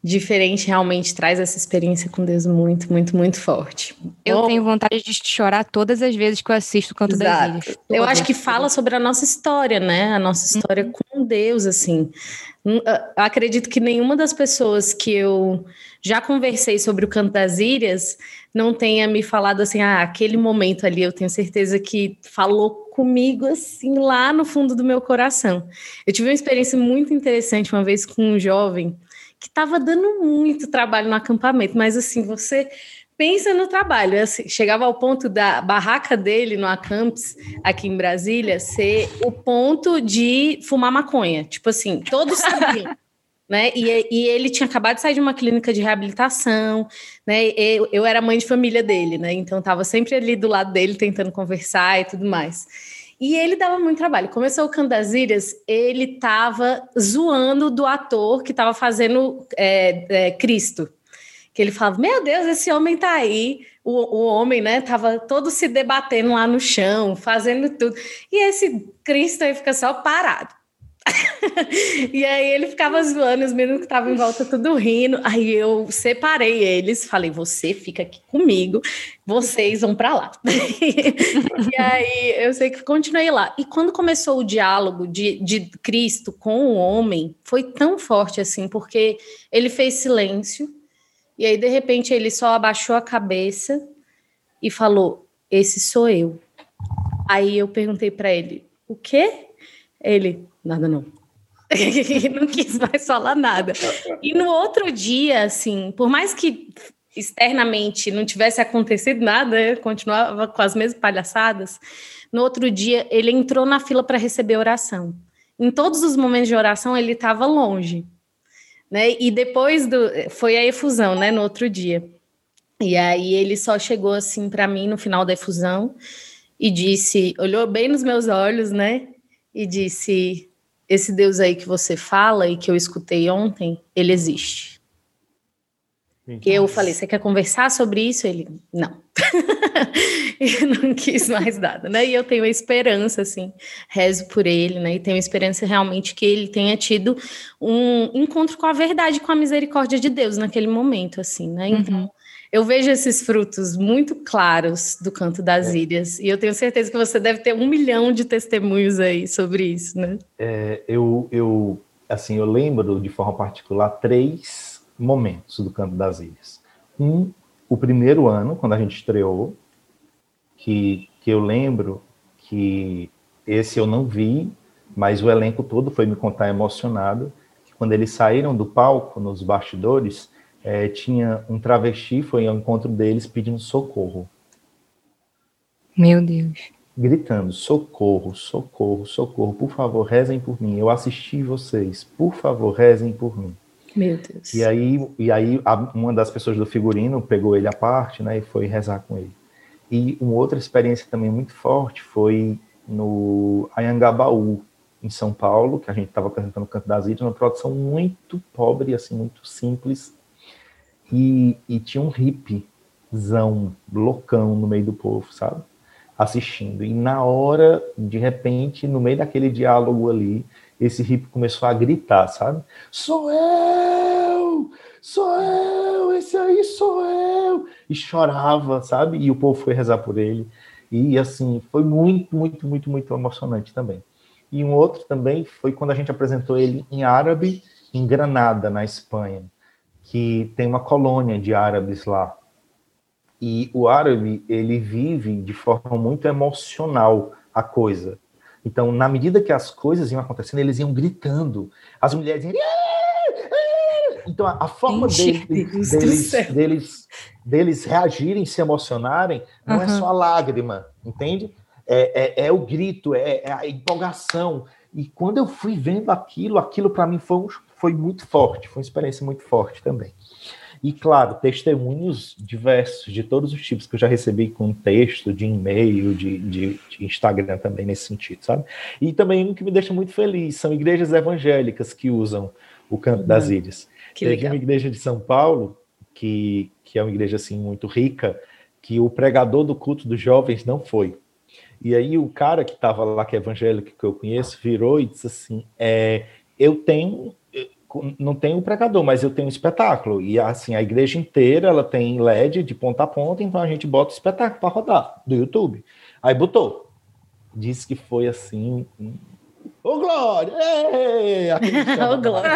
diferente, realmente traz essa experiência com Deus muito, muito, muito forte. Eu Bom, tenho vontade de chorar todas as vezes que eu assisto o Canto exato. das Ilhas. Eu acho que fala sobre a nossa história, né? A nossa história uhum. com Deus, assim. Eu acredito que nenhuma das pessoas que eu já conversei sobre o Canto das Ilhas não tenha me falado assim, ah, aquele momento ali, eu tenho certeza que falou comigo assim lá no fundo do meu coração. Eu tive uma experiência muito interessante uma vez com um jovem que estava dando muito trabalho no acampamento, mas assim, você pensa no trabalho, assim, chegava ao ponto da barraca dele no Acampes, aqui em Brasília, ser o ponto de fumar maconha. Tipo assim, todos sabiam. [laughs] né? E, e, ele tinha acabado de sair de uma clínica de reabilitação, né? Eu, eu era mãe de família dele, né? Então estava sempre ali do lado dele tentando conversar e tudo mais. E ele dava muito trabalho. Começou o Ilhas, ele estava zoando do ator que estava fazendo é, é, Cristo. Que ele falava: Meu Deus, esse homem tá aí. O, o homem, né, tava todo se debatendo lá no chão, fazendo tudo. E esse Cristo aí fica só parado [laughs] e aí ele ficava zoando, os meninos que estavam em volta tudo rindo. Aí eu separei eles, falei: você fica aqui comigo, vocês vão para lá. [laughs] e aí eu sei que continuei lá. E quando começou o diálogo de, de Cristo com o homem, foi tão forte assim, porque ele fez silêncio, e aí de repente ele só abaixou a cabeça e falou: Esse sou eu. Aí eu perguntei para ele: O quê? Ele, nada não. [laughs] não quis mais falar nada. E no outro dia, assim, por mais que externamente não tivesse acontecido nada, continuava com as mesmas palhaçadas, no outro dia ele entrou na fila para receber oração. Em todos os momentos de oração ele estava longe, né? E depois do foi a efusão, né, no outro dia. E aí ele só chegou assim para mim no final da efusão e disse, olhou bem nos meus olhos, né? E disse: esse Deus aí que você fala e que eu escutei ontem, ele existe. Então, eu falei, você quer conversar sobre isso? Ele, não. [laughs] ele não quis mais nada, né? E eu tenho esperança, assim, rezo por ele, né? E tenho esperança realmente que ele tenha tido um encontro com a verdade, com a misericórdia de Deus naquele momento, assim, né? Então, uhum eu vejo esses frutos muito claros do Canto das é. Ilhas, e eu tenho certeza que você deve ter um milhão de testemunhos aí sobre isso, né? É, eu, eu, assim, eu lembro de forma particular três momentos do Canto das Ilhas. Um, o primeiro ano, quando a gente estreou, que, que eu lembro que esse eu não vi, mas o elenco todo foi me contar emocionado, que quando eles saíram do palco, nos bastidores, é, tinha um travesti, foi ao encontro deles pedindo socorro. Meu Deus. Gritando: socorro, socorro, socorro, por favor, rezem por mim. Eu assisti vocês, por favor, rezem por mim. Meu Deus. E aí, e aí a, uma das pessoas do figurino pegou ele à parte né, e foi rezar com ele. E uma outra experiência também muito forte foi no Anhangabaú, em São Paulo, que a gente estava apresentando o Canto das Ilhas, uma produção muito pobre, assim, muito simples, e, e tinha um hippzão, loucão no meio do povo, sabe? Assistindo. E na hora, de repente, no meio daquele diálogo ali, esse hippie começou a gritar, sabe? Sou eu! Sou eu! Esse aí sou eu! E chorava, sabe? E o povo foi rezar por ele. E assim, foi muito, muito, muito, muito emocionante também. E um outro também foi quando a gente apresentou ele em árabe, em Granada, na Espanha que tem uma colônia de árabes lá. E o árabe, ele vive de forma muito emocional a coisa. Então, na medida que as coisas iam acontecendo, eles iam gritando. As mulheres iam... Então, a, a forma deles, deles, deles, deles, reagirem, se emocionarem, não uhum. é só a lágrima, entende? É, é, é o grito, é, é, a empolgação. E quando eu fui vendo aquilo, aquilo para mim foi, foi muito forte, foi uma experiência muito forte também. E, claro, testemunhos diversos, de todos os tipos que eu já recebi com texto, de e-mail, de, de, de, Instagram também nesse sentido, sabe? E também um que me deixa muito feliz são igrejas evangélicas que usam o Canto das Ilhas. Que Teve legal. uma igreja de São Paulo, que, que é uma igreja assim muito rica, que o pregador do culto dos jovens não foi. E aí o cara que estava lá, que é evangélico, que eu conheço, virou e disse assim, é, eu tenho não tem o pregador, mas eu tenho um espetáculo. E assim, a igreja inteira ela tem LED de ponta a ponta, então a gente bota o espetáculo para rodar do YouTube. Aí botou. Disse que foi assim. Ô, Glória! [laughs] Ô, Glória!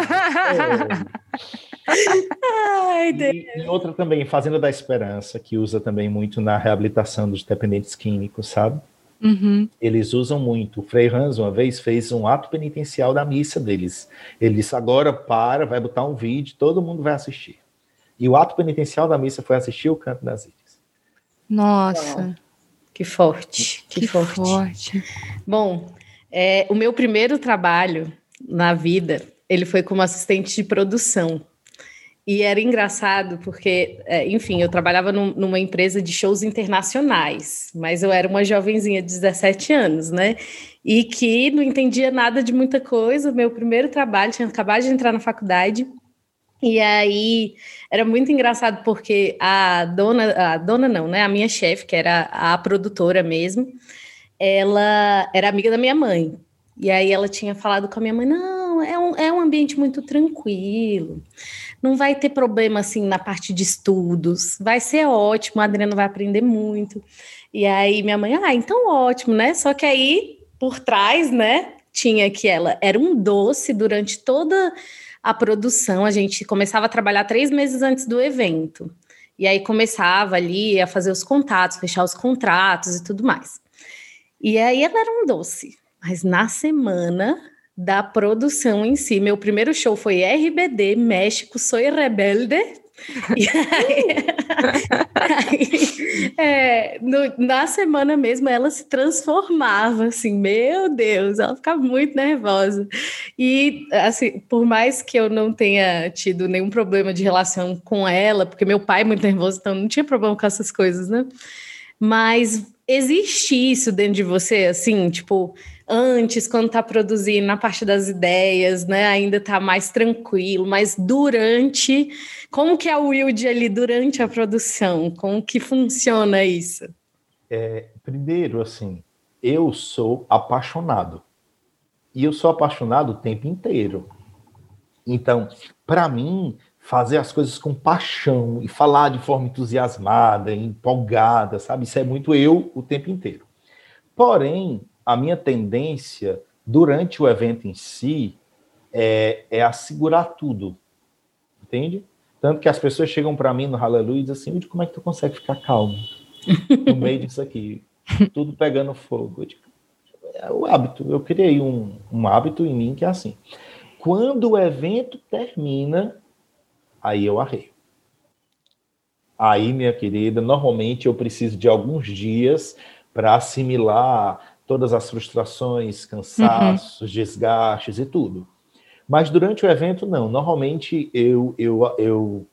Ai, Deus. E, e outra também, Fazenda da Esperança, que usa também muito na reabilitação dos dependentes químicos, sabe? Uhum. Eles usam muito. O Frei Hans, uma vez, fez um ato penitencial da missa deles. Ele disse: agora para, vai botar um vídeo, todo mundo vai assistir. E o ato penitencial da missa foi assistir o canto das ilhas. Nossa, que forte, que, que forte. forte. Bom, é, o meu primeiro trabalho na vida, ele foi como assistente de produção. E era engraçado porque, é, enfim, eu trabalhava num, numa empresa de shows internacionais, mas eu era uma jovenzinha de 17 anos, né? E que não entendia nada de muita coisa. Meu primeiro trabalho, tinha acabado de entrar na faculdade. E aí era muito engraçado porque a dona, a dona não, né? A minha chefe, que era a produtora mesmo, ela era amiga da minha mãe. E aí ela tinha falado com a minha mãe: não, é um, é um ambiente muito tranquilo não vai ter problema assim na parte de estudos, vai ser ótimo, a Adriana vai aprender muito. E aí minha mãe, ah, então ótimo, né? Só que aí por trás, né, tinha que ela era um doce durante toda a produção. A gente começava a trabalhar três meses antes do evento. E aí começava ali a fazer os contatos, fechar os contratos e tudo mais. E aí ela era um doce. Mas na semana da produção em si. Meu primeiro show foi RBD, México, Sou Rebelde. E aí, [laughs] aí é, no, na semana mesmo ela se transformava, assim, meu Deus, ela ficava muito nervosa. E, assim, por mais que eu não tenha tido nenhum problema de relação com ela, porque meu pai é muito nervoso, então não tinha problema com essas coisas, né? Mas existe isso dentro de você, assim, tipo, antes, quando está produzindo, na parte das ideias, né? Ainda está mais tranquilo, mas durante, como que é o Wilde ali durante a produção? Como que funciona isso? É, primeiro, assim, eu sou apaixonado. E eu sou apaixonado o tempo inteiro. Então, para mim, fazer as coisas com paixão e falar de forma entusiasmada, empolgada, sabe? Isso é muito eu o tempo inteiro. Porém, a minha tendência durante o evento em si é, é assegurar tudo, entende? Tanto que as pessoas chegam para mim no Hallelujah e dizem assim, como é que tu consegue ficar calmo no [laughs] meio disso aqui? Tudo pegando fogo. Eu digo, é o hábito. Eu criei um, um hábito em mim que é assim. Quando o evento termina, aí eu arreio. Aí, minha querida, normalmente eu preciso de alguns dias para assimilar todas as frustrações, cansaços, uhum. desgastes e tudo. Mas durante o evento, não. Normalmente eu, eu, eu,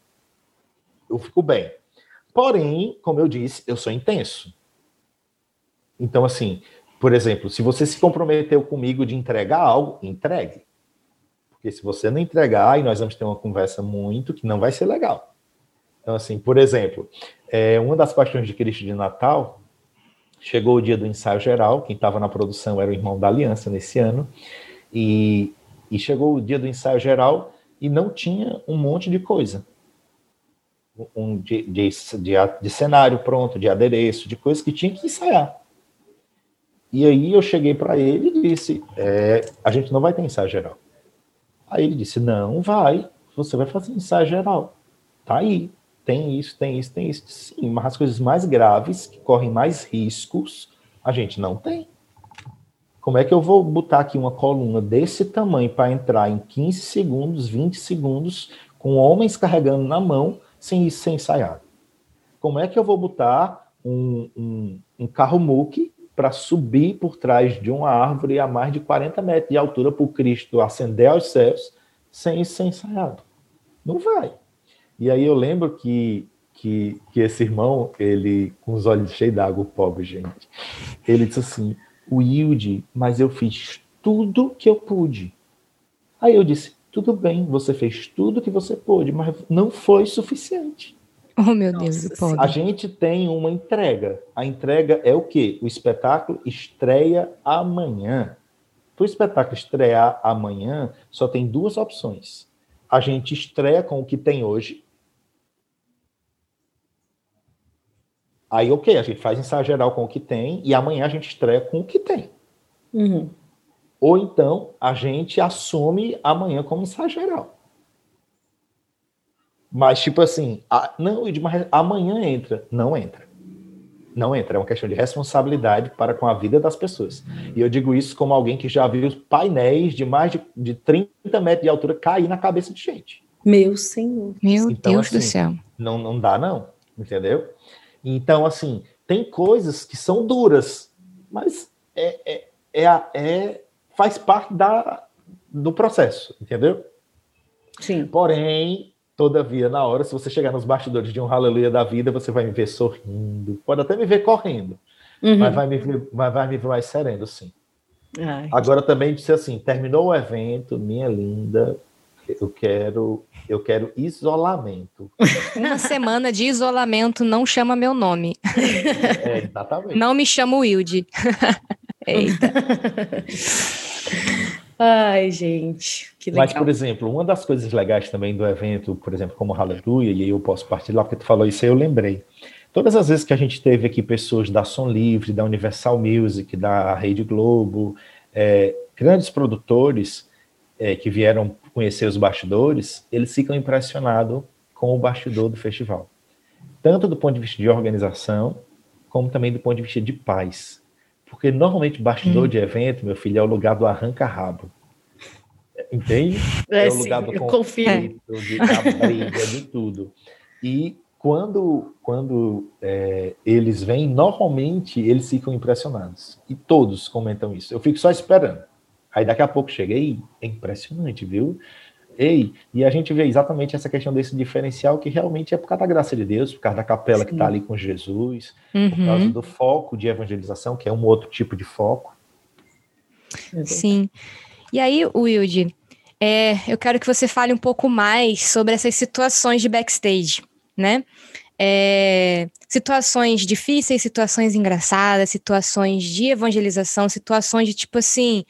eu fico bem. Porém, como eu disse, eu sou intenso. Então, assim, por exemplo, se você se comprometeu comigo de entregar algo, entregue. Porque se você não entregar, aí nós vamos ter uma conversa muito que não vai ser legal. Então, assim, por exemplo, é, uma das paixões de Cristo de Natal Chegou o dia do ensaio geral, quem estava na produção era o irmão da Aliança nesse ano, e, e chegou o dia do ensaio geral e não tinha um monte de coisa. Um, de, de, de, de cenário pronto, de adereço, de coisas que tinha que ensaiar. E aí eu cheguei para ele e disse: é, a gente não vai ter ensaio geral. Aí ele disse: não, vai, você vai fazer ensaio geral. Tá aí tem isso, tem isso, tem isso. Sim, mas as coisas mais graves, que correm mais riscos, a gente não tem. Como é que eu vou botar aqui uma coluna desse tamanho para entrar em 15 segundos, 20 segundos, com homens carregando na mão, sem ser ensaiado? Como é que eu vou botar um, um, um carro muque para subir por trás de uma árvore a mais de 40 metros de altura para o Cristo ascender aos céus sem ser ensaiado. Não vai. E aí eu lembro que, que, que esse irmão, ele, com os olhos cheios d'água, pobre gente, ele disse assim: Wilde, mas eu fiz tudo que eu pude. Aí eu disse: tudo bem, você fez tudo que você pôde, mas não foi suficiente. Oh, meu Deus, Nossa, A gente tem uma entrega. A entrega é o quê? O espetáculo estreia amanhã. Para o espetáculo estrear amanhã, só tem duas opções. A gente estreia com o que tem hoje. Aí, ok, a gente faz ensaio geral com o que tem, e amanhã a gente estreia com o que tem. Uhum. Ou então a gente assume amanhã como ensaio geral. Mas, tipo assim, a, não, mas amanhã entra. Não entra. Não entra. É uma questão de responsabilidade para com a vida das pessoas. E eu digo isso como alguém que já viu painéis de mais de, de 30 metros de altura cair na cabeça de gente. Meu Senhor. Meu então, Deus assim, do céu. Não, não dá, não. Entendeu? Então, assim, tem coisas que são duras, mas é, é, é, é faz parte da, do processo, entendeu? Sim. Porém, todavia, na hora, se você chegar nos bastidores de um aleluia da vida, você vai me ver sorrindo, pode até me ver correndo, uhum. mas vai me ver, mas vai me ver mais sereno, sim. Ai. Agora também disse assim, terminou o evento, minha linda, eu quero, eu quero isolamento. Uma semana de isolamento não chama meu nome. É, exatamente. Não me chama Wilde. [laughs] Eita. Ai, gente, que legal. Mas, por exemplo, uma das coisas legais também do evento, por exemplo, como Hallelujah, e aí eu posso partilhar, porque tu falou isso aí, eu lembrei. Todas as vezes que a gente teve aqui pessoas da Som Livre, da Universal Music, da Rede Globo, é, grandes produtores é, que vieram conhecer os bastidores, eles ficam impressionados com o bastidor do festival. Tanto do ponto de vista de organização, como também do ponto de vista de paz. Porque normalmente bastidor hum. de evento, meu filho, é o lugar do arranca-rabo. Entende? É, é o lugar sim, do conflito, de, da briga, de tudo. E quando, quando é, eles vêm, normalmente eles ficam impressionados. E todos comentam isso. Eu fico só esperando. Aí daqui a pouco chega, e é impressionante, viu? Ei, e a gente vê exatamente essa questão desse diferencial que realmente é por causa da graça de Deus, por causa da capela Sim. que está ali com Jesus, uhum. por causa do foco de evangelização, que é um outro tipo de foco. Sim. E aí, Wilde, é, eu quero que você fale um pouco mais sobre essas situações de backstage, né? É, situações difíceis, situações engraçadas, situações de evangelização, situações de tipo assim,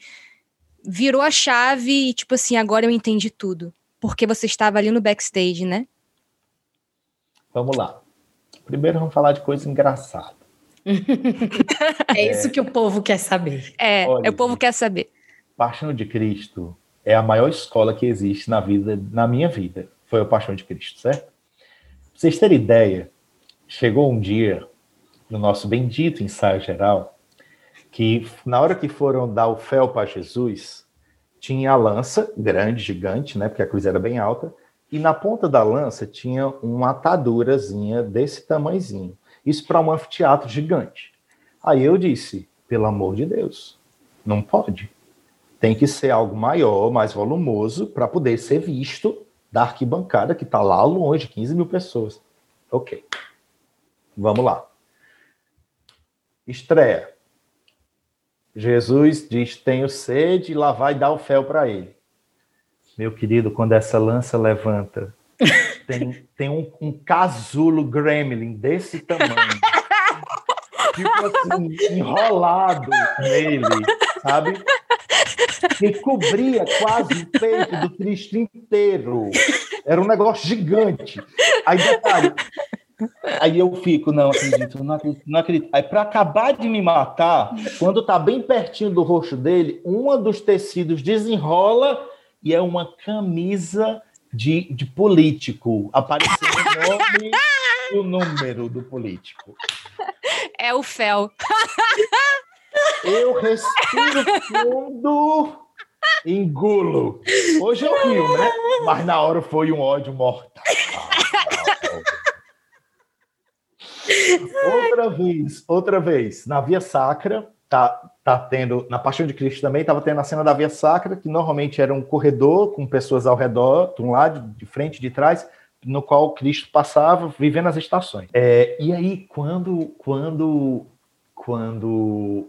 virou a chave e, tipo assim, agora eu entendi tudo. Porque você estava ali no backstage, né? Vamos lá. Primeiro vamos falar de coisa engraçada. [laughs] é isso que o povo quer saber. É, Olha, é o povo quer saber. Paixão de Cristo é a maior escola que existe na vida, na minha vida. Foi a Paixão de Cristo, certo? Pra vocês terem ideia, chegou um dia no nosso bendito ensaio geral que na hora que foram dar o fel para Jesus, tinha a lança, grande, gigante, né, porque a cruz era bem alta, e na ponta da lança tinha uma atadurazinha desse tamanhozinho. Isso para um anfiteatro gigante. Aí eu disse, pelo amor de Deus, não pode. Tem que ser algo maior, mais volumoso, para poder ser visto da arquibancada que está lá longe, 15 mil pessoas. Ok. Vamos lá. Estreia. Jesus diz: Tenho sede, e lá vai dar o fel para ele. Meu querido, quando essa lança levanta, [laughs] tem, tem um, um casulo gremlin desse tamanho, tipo assim, enrolado nele, sabe? Que cobria quase o peito do Cristo inteiro. Era um negócio gigante. Aí, detalhe, Aí eu fico, não acredito, não acredito, não acredito. Aí, para acabar de me matar, quando tá bem pertinho do rosto dele, um dos tecidos desenrola e é uma camisa de, de político, aparecendo o nome e o número do político. É o fel. Eu respiro fundo, engulo. Hoje eu rio, né? Mas na hora foi um ódio mortal. [laughs] Outra vez, outra vez, na Via Sacra, tá, tá tendo, na Paixão de Cristo também, estava tendo a cena da Via Sacra, que normalmente era um corredor com pessoas ao redor, de um lado, de frente, de trás, no qual Cristo passava, vivendo as estações. É, e aí, quando, quando, quando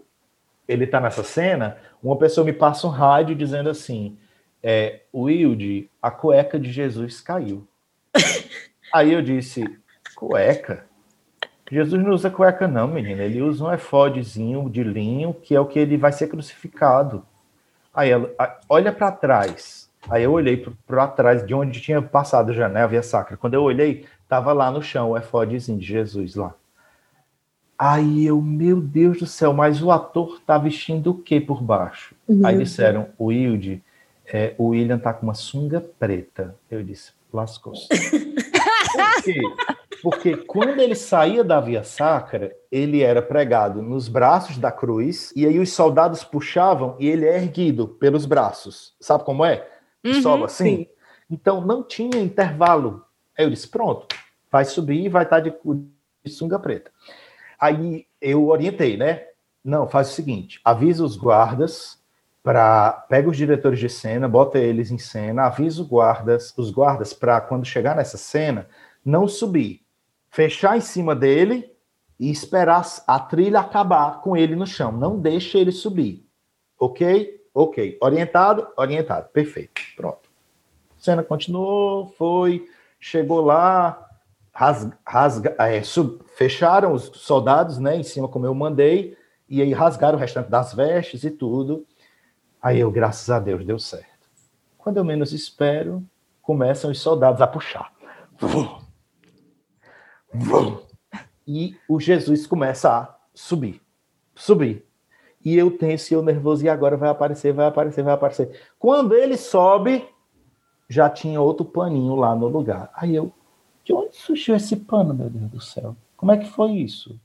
ele está nessa cena, uma pessoa me passa um rádio dizendo assim, é, Wilde, a cueca de Jesus caiu. [laughs] aí eu disse, cueca? Jesus não usa cueca, não, menina. Ele usa um efódezinho de linho, que é o que ele vai ser crucificado. Aí ela, olha para trás. Aí eu olhei para trás, de onde tinha passado já, né, a via sacra. Quando eu olhei, tava lá no chão o efódezinho de Jesus lá. Aí eu, meu Deus do céu, mas o ator tá vestindo o que por baixo? Meu Aí disseram, o Wilde, é, o William tá com uma sunga preta. Eu disse, lascou-se. [laughs] por quê? Porque quando ele saía da via sacra, ele era pregado nos braços da cruz, e aí os soldados puxavam e ele é erguido pelos braços. Sabe como é? Uhum, Solo assim. Sim. Então não tinha intervalo. Aí eu disse: pronto, vai subir e vai estar de, de sunga preta. Aí eu orientei, né? Não, faz o seguinte: avisa os guardas para pega os diretores de cena, bota eles em cena, avisa os guardas, os guardas para quando chegar nessa cena não subir fechar em cima dele e esperar a trilha acabar com ele no chão. Não deixe ele subir. Ok? Ok. Orientado? Orientado. Perfeito. Pronto. A cena continuou, foi, chegou lá, rasga, rasga, é, sub, fecharam os soldados, né, em cima como eu mandei, e aí rasgaram o restante das vestes e tudo. Aí eu, graças a Deus, deu certo. Quando eu menos espero, começam os soldados a puxar. E o Jesus começa a subir, subir. E eu tenso e eu nervoso, e agora vai aparecer, vai aparecer, vai aparecer. Quando ele sobe, já tinha outro paninho lá no lugar. Aí eu, de onde surgiu esse pano, meu Deus do céu? Como é que foi isso?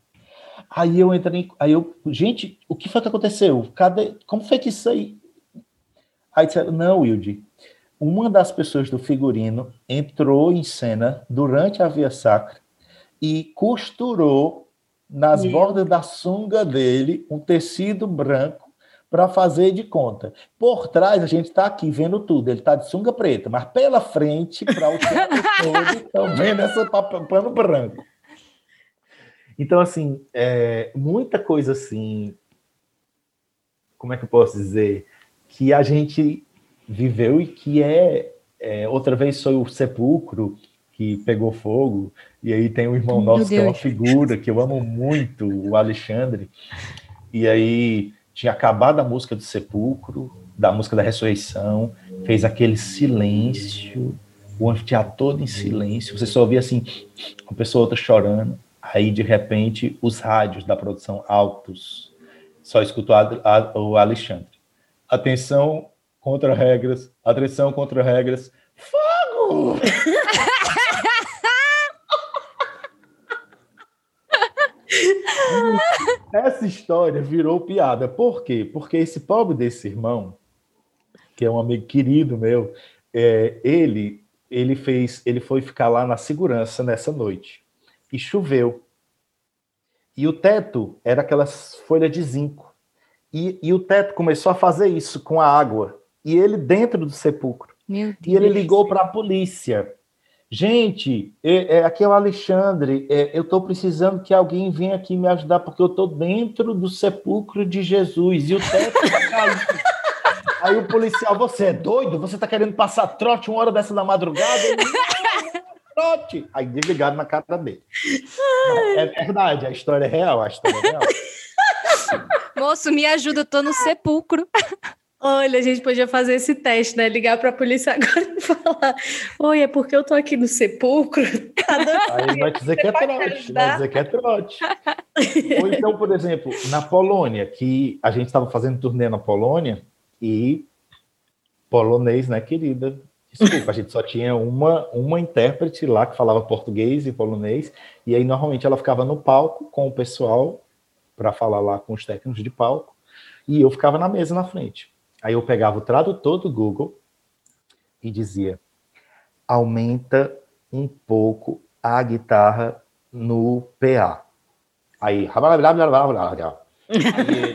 Aí eu entrei, aí eu, gente, o que foi que aconteceu? Cadê, como foi que isso aí? Aí disseram, não, Wilde, uma das pessoas do figurino entrou em cena durante a via sacra e costurou nas Meu. bordas da sunga dele um tecido branco para fazer de conta. Por trás, a gente está aqui vendo tudo. Ele está de sunga preta, mas pela frente, para o teatro [laughs] todo, estão vendo esse pano branco. Então, assim, é, muita coisa assim. Como é que eu posso dizer? Que a gente viveu e que é. é outra vez foi o sepulcro que pegou fogo, e aí tem um irmão Meu nosso Deus. que é uma figura que eu amo muito, o Alexandre, e aí tinha acabado a música do Sepulcro, da música da ressurreição, fez aquele silêncio, o anfiteatro todo em silêncio, você só ouvia assim, uma pessoa outra chorando, aí de repente os rádios da produção altos, só escutou o Alexandre. Atenção contra regras, atenção contra regras, fogo! [laughs] [laughs] Essa história virou piada. Por quê? Porque esse pobre desse irmão, que é um amigo querido meu, é, ele ele fez, ele foi ficar lá na segurança nessa noite e choveu. E o teto era aquelas folhas de zinco. E, e o teto começou a fazer isso com a água. E ele dentro do sepulcro. e ele ligou para a polícia. Gente, é, é, aqui é o Alexandre. É, eu estou precisando que alguém venha aqui me ajudar, porque eu estou dentro do sepulcro de Jesus e o teto está [laughs] Aí o policial, você é doido? Você está querendo passar trote uma hora dessa da madrugada? Ele, trote! Aí desligado na cara dele. É verdade, a história é real, a história é real. [laughs] Moço, me ajuda, eu tô no sepulcro. Olha, a gente podia fazer esse teste, né? Ligar para a polícia [laughs] agora e falar: Oi, é porque eu tô aqui no sepulcro. [laughs] Tá Aí vai dizer que é trote, vai dizer que é trote. [laughs] Ou então, por exemplo, na Polônia, que a gente estava fazendo turnê na Polônia e polonês, né, querida? Desculpa, a gente só tinha uma, uma intérprete lá que falava português e polonês, e aí normalmente ela ficava no palco com o pessoal para falar lá com os técnicos de palco, e eu ficava na mesa na frente. Aí eu pegava o tradutor do Google e dizia: aumenta um pouco a guitarra no PA. Aí, Aí [laughs] ele,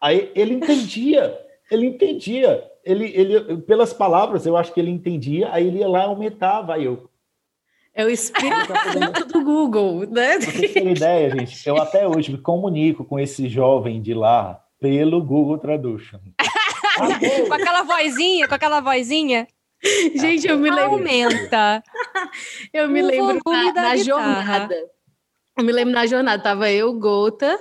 aí ele entendia, ele entendia. Ele, ele, pelas palavras, eu acho que ele entendia, aí ele ia lá e aumentava. Aí eu, é o Espírito [laughs] do Google, né? Pra vocês terem ideia, gente, eu até hoje me comunico com esse jovem de lá pelo Google Traduction. [laughs] com aquela vozinha, com aquela vozinha. Gente, eu me lembro. Aumenta. [laughs] eu me o lembro na, na jornada. Eu me lembro na jornada, tava eu, Gota,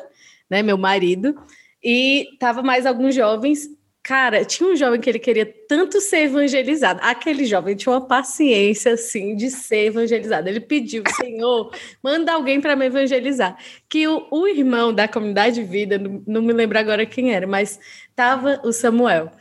né, meu marido, e tava mais alguns jovens Cara, tinha um jovem que ele queria tanto ser evangelizado. Aquele jovem tinha uma paciência, assim, de ser evangelizado. Ele pediu, Senhor, manda alguém para me evangelizar. Que o, o, irmão da comunidade de vida, não, não me lembro agora quem era, mas tava o Samuel,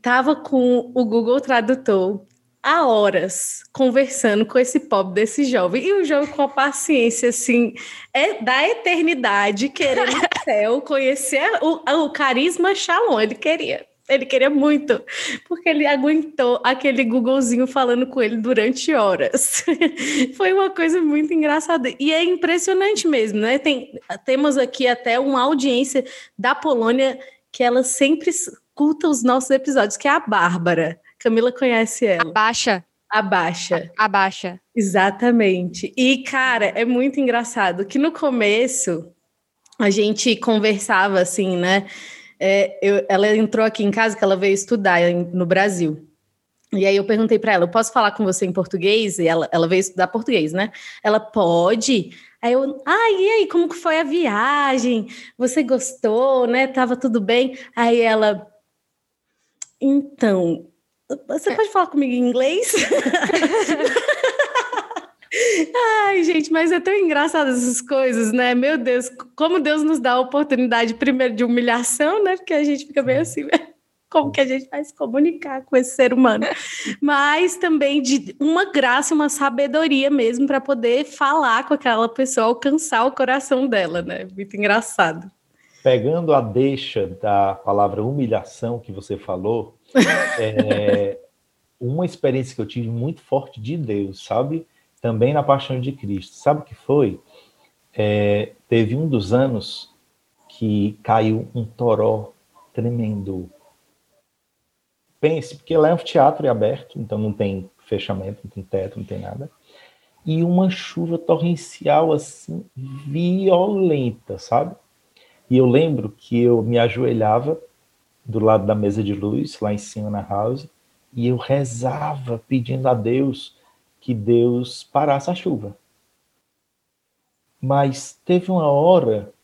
tava com o Google Tradutor há horas conversando com esse pobre desse jovem. E o jovem com a paciência, assim, é da eternidade, querendo o céu, conhecer o, o carisma Shalom. Ele queria ele queria muito, porque ele aguentou aquele Googlezinho falando com ele durante horas. [laughs] Foi uma coisa muito engraçada. E é impressionante mesmo, né? Tem, temos aqui até uma audiência da Polônia que ela sempre escuta os nossos episódios, que é a Bárbara. Camila conhece ela. Abaixa. Abaixa. Abaixa. Exatamente. E, cara, é muito engraçado que no começo a gente conversava assim, né? É, eu, ela entrou aqui em casa que ela veio estudar no Brasil. E aí eu perguntei para ela, eu posso falar com você em português? E ela, ela veio estudar português, né? Ela pode. Aí eu, ah, e aí, como que foi a viagem? Você gostou, né? Tava tudo bem? Aí ela, então, você pode falar comigo em inglês? [laughs] Ai, gente, mas é tão engraçado essas coisas, né? Meu Deus, como Deus nos dá a oportunidade, primeiro, de humilhação, né? Porque a gente fica bem assim, né? como que a gente vai se comunicar com esse ser humano, mas também de uma graça, uma sabedoria mesmo para poder falar com aquela pessoa, alcançar o coração dela, né? Muito engraçado. Pegando a deixa da palavra humilhação que você falou, [laughs] é uma experiência que eu tive muito forte de Deus, sabe? Também na paixão de Cristo. Sabe o que foi? É, teve um dos anos que caiu um toró tremendo. Pense, porque lá é um teatro aberto, então não tem fechamento, não tem teto, não tem nada. E uma chuva torrencial assim, violenta, sabe? E eu lembro que eu me ajoelhava do lado da mesa de luz, lá em cima na house, e eu rezava pedindo a Deus que Deus parasse a chuva. Mas teve uma hora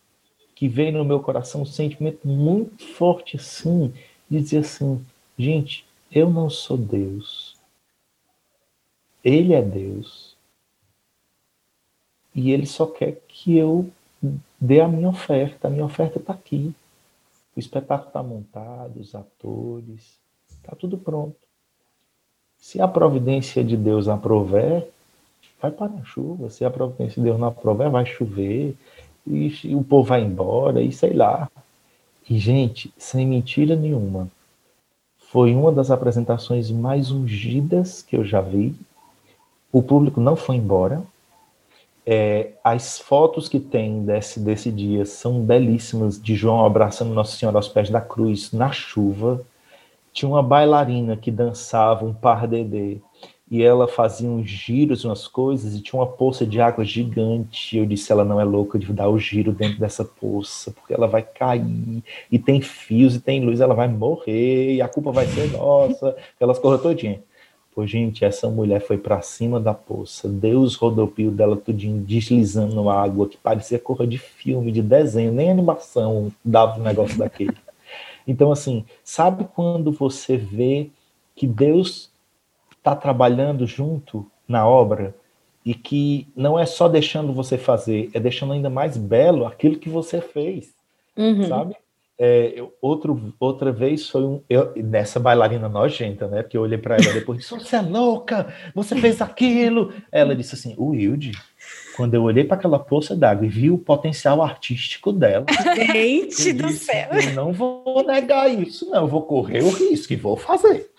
que veio no meu coração um sentimento muito forte assim, de dizer assim, gente, eu não sou Deus. Ele é Deus. E ele só quer que eu dê a minha oferta. A minha oferta está aqui. O espetáculo está montado, os atores, está tudo pronto. Se a providência de Deus aprover, vai para a chuva. Se a providência de Deus não aprover, vai chover. E o povo vai embora, e sei lá. E, gente, sem mentira nenhuma, foi uma das apresentações mais ungidas que eu já vi. O público não foi embora. É, as fotos que tem desse, desse dia são belíssimas, de João abraçando Nossa Senhora aos pés da cruz, na chuva tinha uma bailarina que dançava um par de e ela fazia uns giros, umas coisas, e tinha uma poça de água gigante. Eu disse, ela não é louca de dar o giro dentro dessa poça, porque ela vai cair, e tem fios, e tem luz, ela vai morrer, e a culpa vai ser nossa, aquelas coisas todinhas. Pô, gente, essa mulher foi para cima da poça, Deus rodopio dela tudinho, deslizando água, que parecia cor de filme, de desenho, nem animação dava um negócio daquele. Então, assim, sabe quando você vê que Deus está trabalhando junto na obra e que não é só deixando você fazer, é deixando ainda mais belo aquilo que você fez, uhum. sabe? É, eu, outro, outra vez foi um, eu, nessa bailarina nojenta, né? Porque eu olhei para ela depois e disse: Você é louca, você fez aquilo. Ela disse assim: O Wilde, quando eu olhei para aquela poça d'água e vi o potencial artístico dela. [laughs] Gente do disse, céu! Eu não vou negar isso, não. Eu vou correr o risco e vou fazer.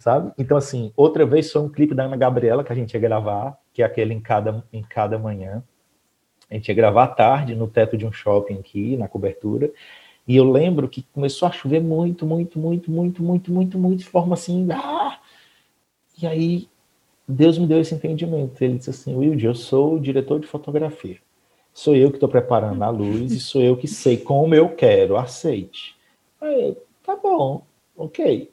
Sabe? Então, assim, outra vez foi um clipe da Ana Gabriela que a gente ia gravar, que é aquele em cada, em cada manhã. A gente ia gravar à tarde no teto de um shopping aqui, na cobertura. E eu lembro que começou a chover muito, muito, muito, muito, muito, muito, muito, de forma assim. Ah! E aí Deus me deu esse entendimento. Ele disse assim: Wilde, eu sou o diretor de fotografia. Sou eu que estou preparando a luz e sou eu que sei como eu quero. Aceite. Aí, tá bom, ok.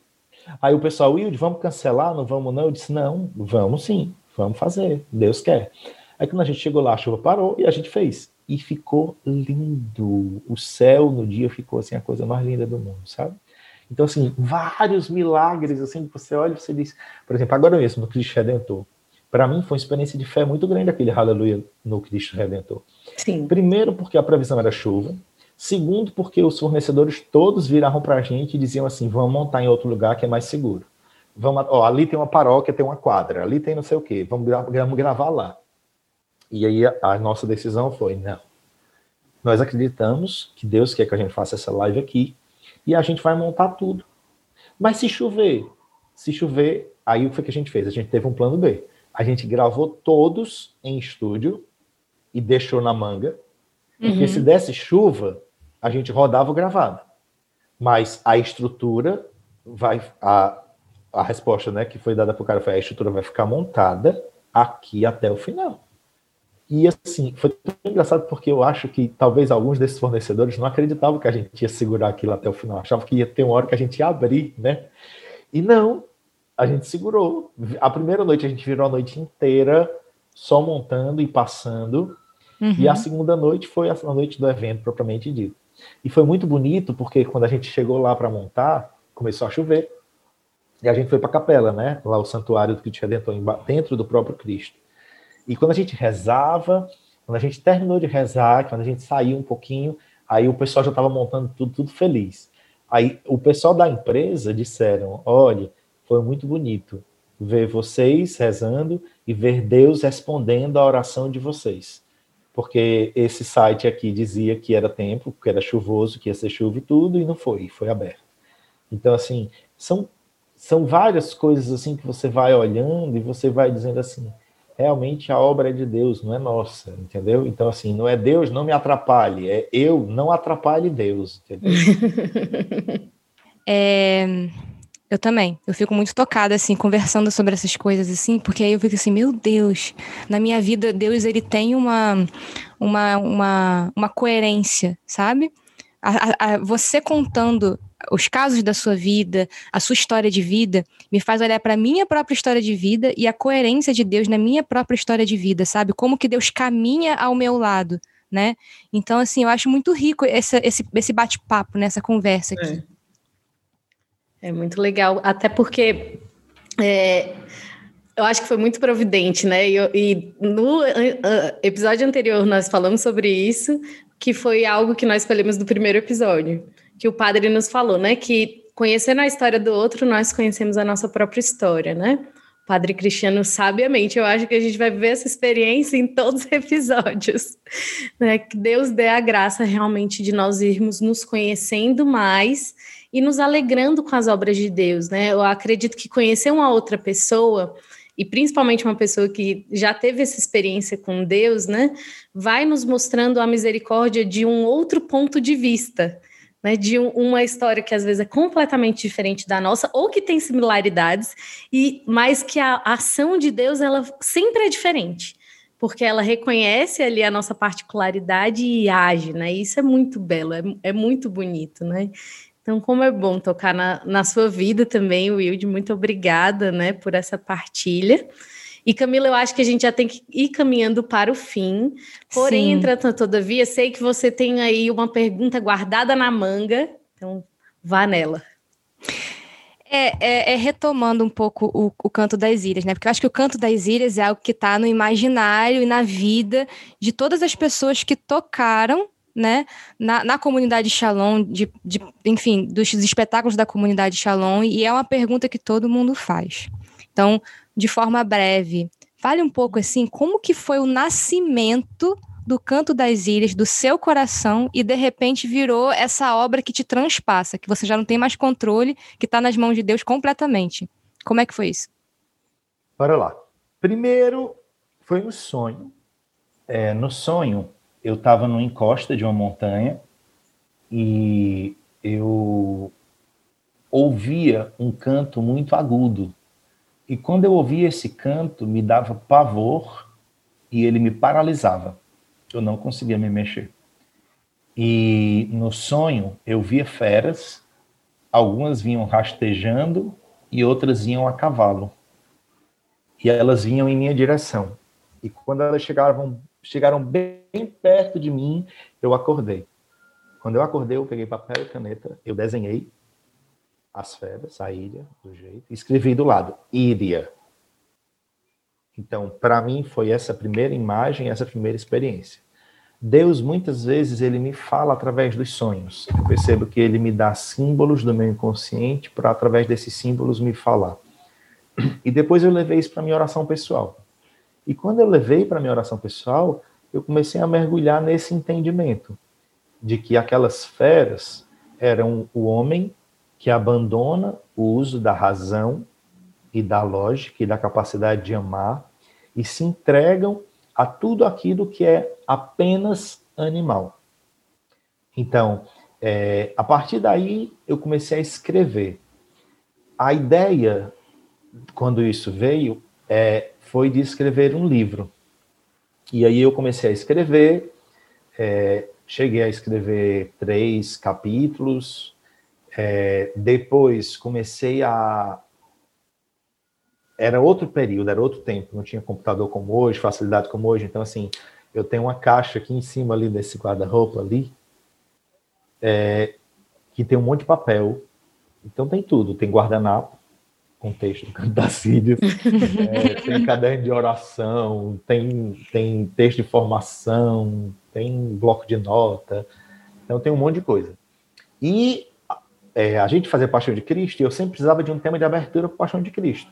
Aí o pessoal, Wilde, vamos cancelar? Não vamos, não? Eu disse: não, vamos sim, vamos fazer. Deus quer. Aí quando a gente chegou lá, a chuva parou e a gente fez. E ficou lindo. O céu no dia ficou assim a coisa mais linda do mundo, sabe? Então, assim, vários milagres, assim, que você olha e você diz, por exemplo, agora mesmo, no Cristo Redentor. Para mim foi uma experiência de fé muito grande aquele aleluia no Cristo Redentor. Sim. Primeiro, porque a previsão era chuva. Segundo, porque os fornecedores todos viraram para a gente e diziam assim: vamos montar em outro lugar que é mais seguro. Vamos, ó, ali tem uma paróquia, tem uma quadra, ali tem não sei o quê, vamos, vamos gravar lá. E aí a, a nossa decisão foi: não. Nós acreditamos que Deus quer que a gente faça essa live aqui, e a gente vai montar tudo. Mas se chover, se chover, aí o que que a gente fez? A gente teve um plano B. A gente gravou todos em estúdio e deixou na manga, porque uhum. se desse chuva, a gente rodava o gravado. Mas a estrutura vai a, a resposta, né, que foi dada para o cara foi a estrutura vai ficar montada aqui até o final. E assim, foi engraçado porque eu acho que talvez alguns desses fornecedores não acreditavam que a gente ia segurar aquilo até o final. Achavam que ia ter uma hora que a gente ia abrir, né? E não, a gente segurou. A primeira noite a gente virou a noite inteira só montando e passando. Uhum. E a segunda noite foi a noite do evento propriamente dito. E foi muito bonito porque quando a gente chegou lá para montar, começou a chover. E a gente foi para a capela, né? Lá o santuário do Cristo Redentor, dentro do próprio Cristo. E quando a gente rezava, quando a gente terminou de rezar, quando a gente saiu um pouquinho, aí o pessoal já estava montando tudo, tudo feliz. Aí o pessoal da empresa disseram: olha, foi muito bonito ver vocês rezando e ver Deus respondendo a oração de vocês. Porque esse site aqui dizia que era tempo, que era chuvoso, que ia ser chuva e tudo, e não foi, foi aberto. Então, assim, são, são várias coisas assim que você vai olhando e você vai dizendo assim, realmente a obra é de Deus, não é nossa, entendeu? Então, assim, não é Deus, não me atrapalhe, é eu, não atrapalhe Deus, entendeu? [laughs] é, eu também, eu fico muito tocada, assim, conversando sobre essas coisas, assim, porque aí eu fico assim, meu Deus, na minha vida, Deus, ele tem uma, uma, uma, uma coerência, sabe? A, a, a, você contando os casos da sua vida, a sua história de vida, me faz olhar para a minha própria história de vida e a coerência de Deus na minha própria história de vida, sabe? Como que Deus caminha ao meu lado, né? Então, assim, eu acho muito rico esse, esse, esse bate-papo, nessa né? conversa aqui. É. é. muito legal, até porque é, eu acho que foi muito providente, né? E, e no uh, episódio anterior nós falamos sobre isso, que foi algo que nós escolhemos do primeiro episódio que o padre nos falou, né? Que conhecendo a história do outro, nós conhecemos a nossa própria história, né? O padre Cristiano, sabiamente, eu acho que a gente vai ver essa experiência em todos os [laughs] episódios, né? Que Deus dê a graça realmente de nós irmos nos conhecendo mais e nos alegrando com as obras de Deus, né? Eu acredito que conhecer uma outra pessoa e principalmente uma pessoa que já teve essa experiência com Deus, né, vai nos mostrando a misericórdia de um outro ponto de vista né, de um, uma história que às vezes é completamente diferente da nossa ou que tem similaridades e mas que a, a ação de Deus ela sempre é diferente porque ela reconhece ali a nossa particularidade e age, né? isso é muito belo, é, é muito bonito, né? Então, como é bom tocar na, na sua vida também, Wilde, muito obrigada, né, por essa partilha. E Camila, eu acho que a gente já tem que ir caminhando para o fim. Porém, Sim. entretanto, todavia, sei que você tem aí uma pergunta guardada na manga, então vá nela. É, é, é, retomando um pouco o, o, Canto das Ilhas, né? Porque eu acho que o Canto das Ilhas é algo que está no imaginário e na vida de todas as pessoas que tocaram, né? Na, na comunidade Shalom, de, de, enfim, dos espetáculos da comunidade Shalom, e é uma pergunta que todo mundo faz. Então, de forma breve, fale um pouco assim, como que foi o nascimento do Canto das Ilhas, do seu coração, e de repente virou essa obra que te transpassa, que você já não tem mais controle, que está nas mãos de Deus completamente. Como é que foi isso? Bora lá. Primeiro, foi um sonho. É, no sonho, eu estava numa encosta de uma montanha e eu ouvia um canto muito agudo. E quando eu ouvia esse canto, me dava pavor e ele me paralisava. Eu não conseguia me mexer. E no sonho eu via feras, algumas vinham rastejando e outras vinham a cavalo. E elas vinham em minha direção. E quando elas chegavam, chegaram bem perto de mim, eu acordei. Quando eu acordei, eu peguei papel e caneta, eu desenhei as feras, a ilha, do jeito, escrevi do lado, Íria. Então, para mim, foi essa primeira imagem, essa primeira experiência. Deus, muitas vezes, ele me fala através dos sonhos. Eu percebo que ele me dá símbolos do meu inconsciente para, através desses símbolos, me falar. E depois eu levei isso para minha oração pessoal. E quando eu levei para minha oração pessoal, eu comecei a mergulhar nesse entendimento de que aquelas feras eram o homem que abandona o uso da razão e da lógica e da capacidade de amar e se entregam a tudo aquilo que é apenas animal. Então, é, a partir daí, eu comecei a escrever. A ideia, quando isso veio, é, foi de escrever um livro. E aí eu comecei a escrever, é, cheguei a escrever três capítulos, é, depois comecei a. Era outro período, era outro tempo, não tinha computador como hoje, facilidade como hoje, então assim, eu tenho uma caixa aqui em cima ali desse guarda-roupa ali, é, que tem um monte de papel, então tem tudo, tem guardanapo, com texto do Canto das Sírias, [laughs] é, tem caderno de oração, tem, tem texto de formação, tem bloco de nota, então tem um monte de coisa. E é, a gente fazer Paixão de Cristo, eu sempre precisava de um tema de abertura para Paixão de Cristo.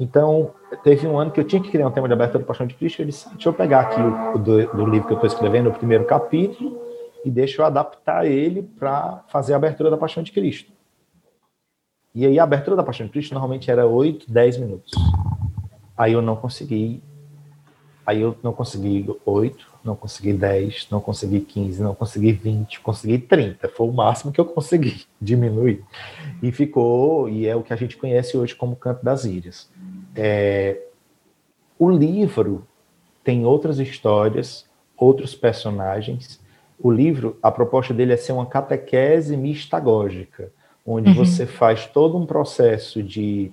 Então, teve um ano que eu tinha que criar um tema de abertura para Paixão de Cristo, eu disse, deixa eu pegar aqui o, do, do livro que eu estou escrevendo, o primeiro capítulo, e deixa eu adaptar ele para fazer a abertura da Paixão de Cristo. E aí a abertura da Paixão de Cristo normalmente era 8, 10 minutos. Aí eu não consegui. Aí eu não consegui 8, não consegui 10, não consegui 15, não consegui 20, consegui 30. Foi o máximo que eu consegui [laughs] diminuir. E ficou, e é o que a gente conhece hoje como Canto das Ilhas. É, o livro tem outras histórias, outros personagens. O livro, a proposta dele é ser uma catequese mistagógica onde uhum. você faz todo um processo de,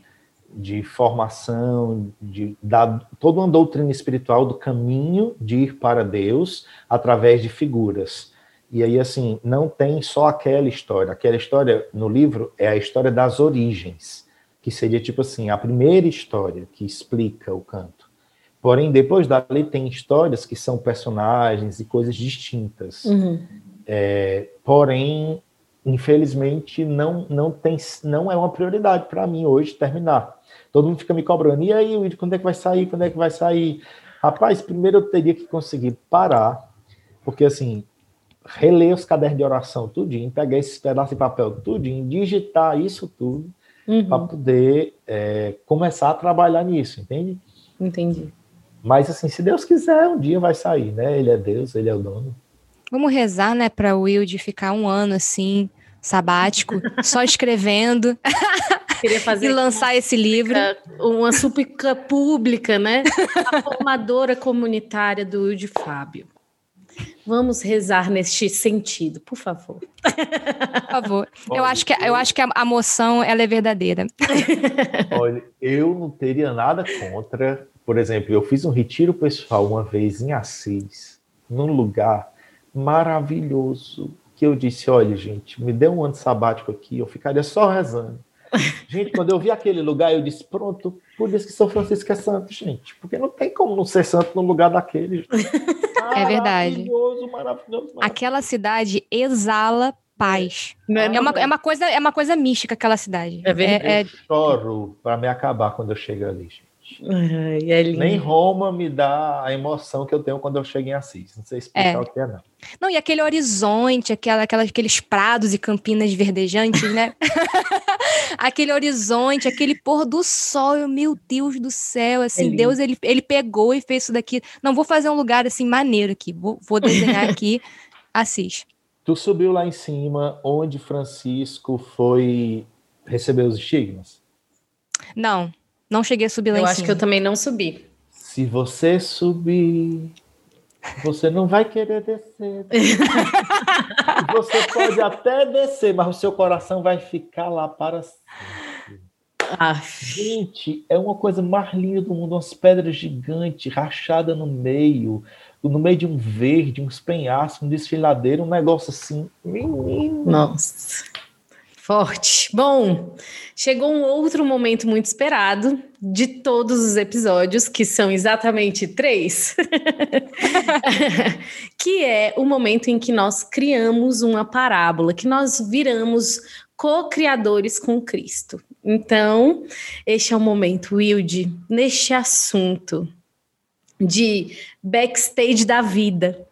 de formação, de dar toda uma doutrina espiritual do caminho de ir para Deus através de figuras. E aí, assim, não tem só aquela história. Aquela história no livro é a história das origens, que seria tipo assim, a primeira história que explica o canto. Porém, depois dali tem histórias que são personagens e coisas distintas. Uhum. É, porém, infelizmente não não tem não é uma prioridade para mim hoje terminar. Todo mundo fica me cobrando. E aí, Will, quando é que vai sair? Quando é que vai sair? Rapaz, primeiro eu teria que conseguir parar, porque assim, reler os cadernos de oração tudinho, pegar esses pedaços de papel tudinho, digitar isso tudo uhum. para poder é, começar a trabalhar nisso, entende? Entendi. Mas assim, se Deus quiser, um dia vai sair, né? Ele é Deus, ele é o dono. Vamos rezar, né, para o Will de ficar um ano assim, sabático, só escrevendo. [laughs] Queria fazer e lançar esse livro. Uma súplica pública, né? A formadora comunitária do Will de Fábio. Vamos rezar neste sentido, por favor. Por favor. eu acho que, eu acho que a, a moção ela é verdadeira. [laughs] Olha, eu não teria nada contra. Por exemplo, eu fiz um retiro pessoal uma vez em Assis, num lugar maravilhoso que eu disse: olha, gente, me dê um ano sabático aqui, eu ficaria só rezando. [laughs] Gente, quando eu vi aquele lugar, eu disse: pronto, por isso que São Francisco é santo, gente, porque não tem como não ser santo no lugar daquele. [laughs] É verdade. Maravilhoso, maravilhoso. Aquela cidade exala paz. É, é, uma, é, uma coisa, é uma coisa mística aquela cidade. É verdade. É, é... Eu choro para me acabar quando eu chego ali, gente. Gente. Ai, é Nem Roma me dá a emoção que eu tenho quando eu chego em Assis. Não sei explicar é. o que é, não. Não, e aquele horizonte, aquela, aquela, aqueles prados e campinas verdejantes, né? [laughs] aquele horizonte, aquele pôr do sol, meu Deus do céu, assim, é Deus, ele, ele pegou e fez isso daqui. Não, vou fazer um lugar, assim, maneiro aqui, vou, vou desenhar [laughs] aqui, Assis. Tu subiu lá em cima, onde Francisco foi receber os estigmas? Não, não cheguei a subir lá eu em cima. Eu acho que eu também não subi. Se você subir, você não vai querer descer. [laughs] você pode até descer, mas o seu coração vai ficar lá para sempre. Ah. Gente, é uma coisa mais linda do mundo, umas pedras gigantes, rachada no meio, no meio de um verde, um penhascos, um desfiladeiro, um negócio assim. Menino. Nossa. Forte. Bom, chegou um outro momento muito esperado de todos os episódios, que são exatamente três, [laughs] que é o momento em que nós criamos uma parábola, que nós viramos co-criadores com Cristo. Então, este é o momento, Wilde, neste assunto de backstage da vida.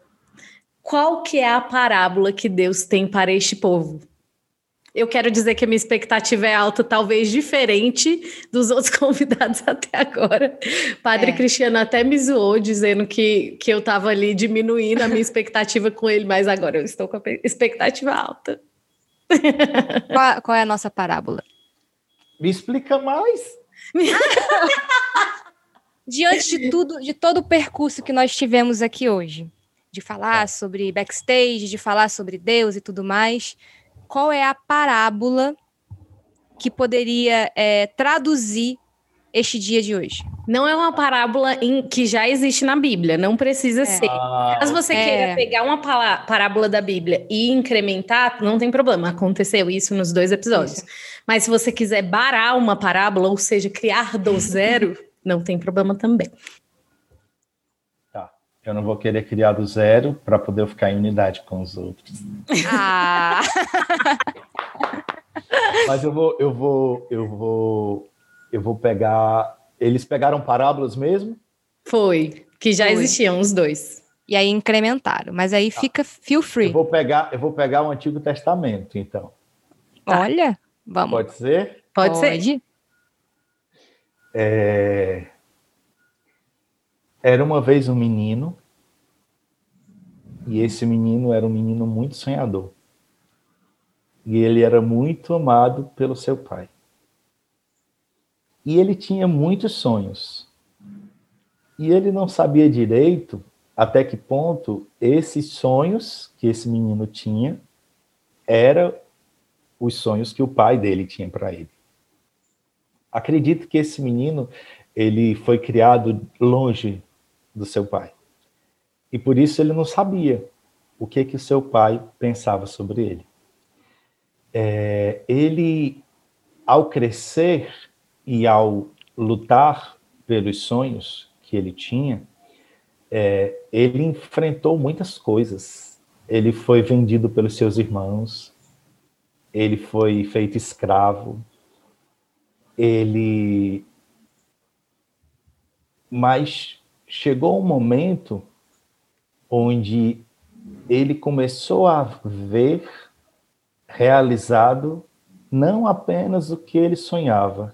Qual que é a parábola que Deus tem para este povo? Eu quero dizer que a minha expectativa é alta, talvez diferente dos [laughs] outros convidados até agora. Padre é. Cristiano até me zoou, dizendo que, que eu estava ali diminuindo a minha [laughs] expectativa com ele, mas agora eu estou com a expectativa alta. Qual, qual é a nossa parábola? Me explica mais. [laughs] Diante de tudo, de todo o percurso que nós tivemos aqui hoje, de falar é. sobre backstage, de falar sobre Deus e tudo mais, qual é a parábola que poderia é, traduzir este dia de hoje? Não é uma parábola em, que já existe na Bíblia, não precisa é. ser. Caso você é. queira pegar uma parábola da Bíblia e incrementar, não tem problema, aconteceu isso nos dois episódios. Isso. Mas se você quiser barar uma parábola, ou seja, criar do zero, [laughs] não tem problema também. Eu não vou querer criar do zero para poder ficar em unidade com os outros. Ah. Mas eu vou, eu vou, eu vou, eu vou pegar. Eles pegaram parábolas mesmo? Foi, que já Foi. existiam os dois. E aí incrementaram, mas aí tá. fica feel free. Eu vou pegar, eu vou pegar o Antigo Testamento, então. Tá. Olha, vamos. Pode ser? Pode, Pode. ser. É... Era uma vez um menino, e esse menino era um menino muito sonhador. E ele era muito amado pelo seu pai. E ele tinha muitos sonhos. E ele não sabia direito até que ponto esses sonhos que esse menino tinha eram os sonhos que o pai dele tinha para ele. Acredito que esse menino ele foi criado longe do seu pai. E por isso ele não sabia o que que seu pai pensava sobre ele. É, ele, ao crescer e ao lutar pelos sonhos que ele tinha, é, ele enfrentou muitas coisas. Ele foi vendido pelos seus irmãos, ele foi feito escravo, ele. Mas chegou um momento onde ele começou a ver realizado não apenas o que ele sonhava,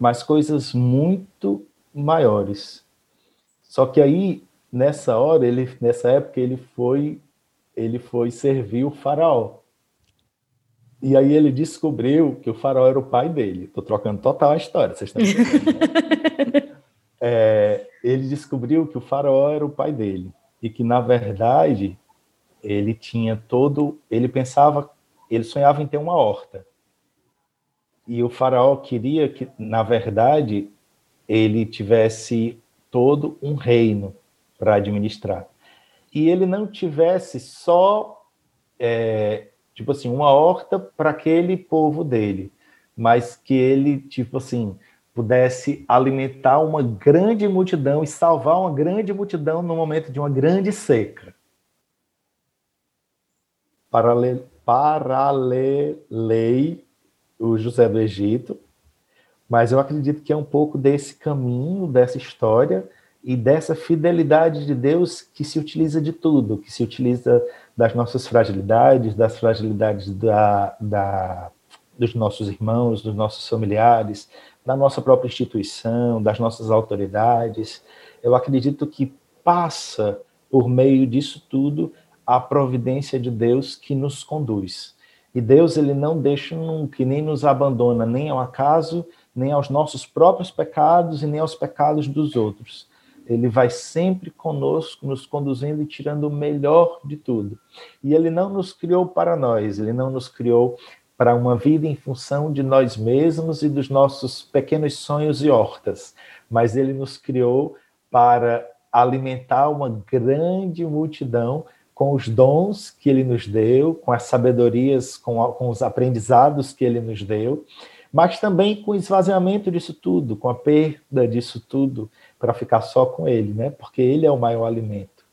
mas coisas muito maiores. Só que aí nessa hora, ele nessa época ele foi ele foi servir o faraó. E aí ele descobriu que o faraó era o pai dele. Estou trocando total a história, vocês estão entendendo? Né? [laughs] é, ele descobriu que o faraó era o pai dele e que na verdade ele tinha todo, ele pensava, ele sonhava em ter uma horta. E o faraó queria que, na verdade, ele tivesse todo um reino para administrar. E ele não tivesse só, é, tipo assim, uma horta para aquele povo dele, mas que ele, tipo assim, pudesse alimentar uma grande multidão e salvar uma grande multidão no momento de uma grande seca. Paralelei o José do Egito, Mas eu acredito que é um pouco desse caminho, dessa história e dessa fidelidade de Deus que se utiliza de tudo, que se utiliza das nossas fragilidades, das fragilidades da, da, dos nossos irmãos, dos nossos familiares, da nossa própria instituição, das nossas autoridades. Eu acredito que passa por meio disso tudo a providência de Deus que nos conduz. E Deus ele não deixa nunca, nem nos abandona nem ao acaso, nem aos nossos próprios pecados e nem aos pecados dos outros. Ele vai sempre conosco, nos conduzindo e tirando o melhor de tudo. E ele não nos criou para nós, ele não nos criou para uma vida em função de nós mesmos e dos nossos pequenos sonhos e hortas, mas ele nos criou para alimentar uma grande multidão com os dons que ele nos deu, com as sabedorias, com, com os aprendizados que ele nos deu, mas também com o esvaziamento disso tudo, com a perda disso tudo, para ficar só com ele, né? Porque ele é o maior alimento.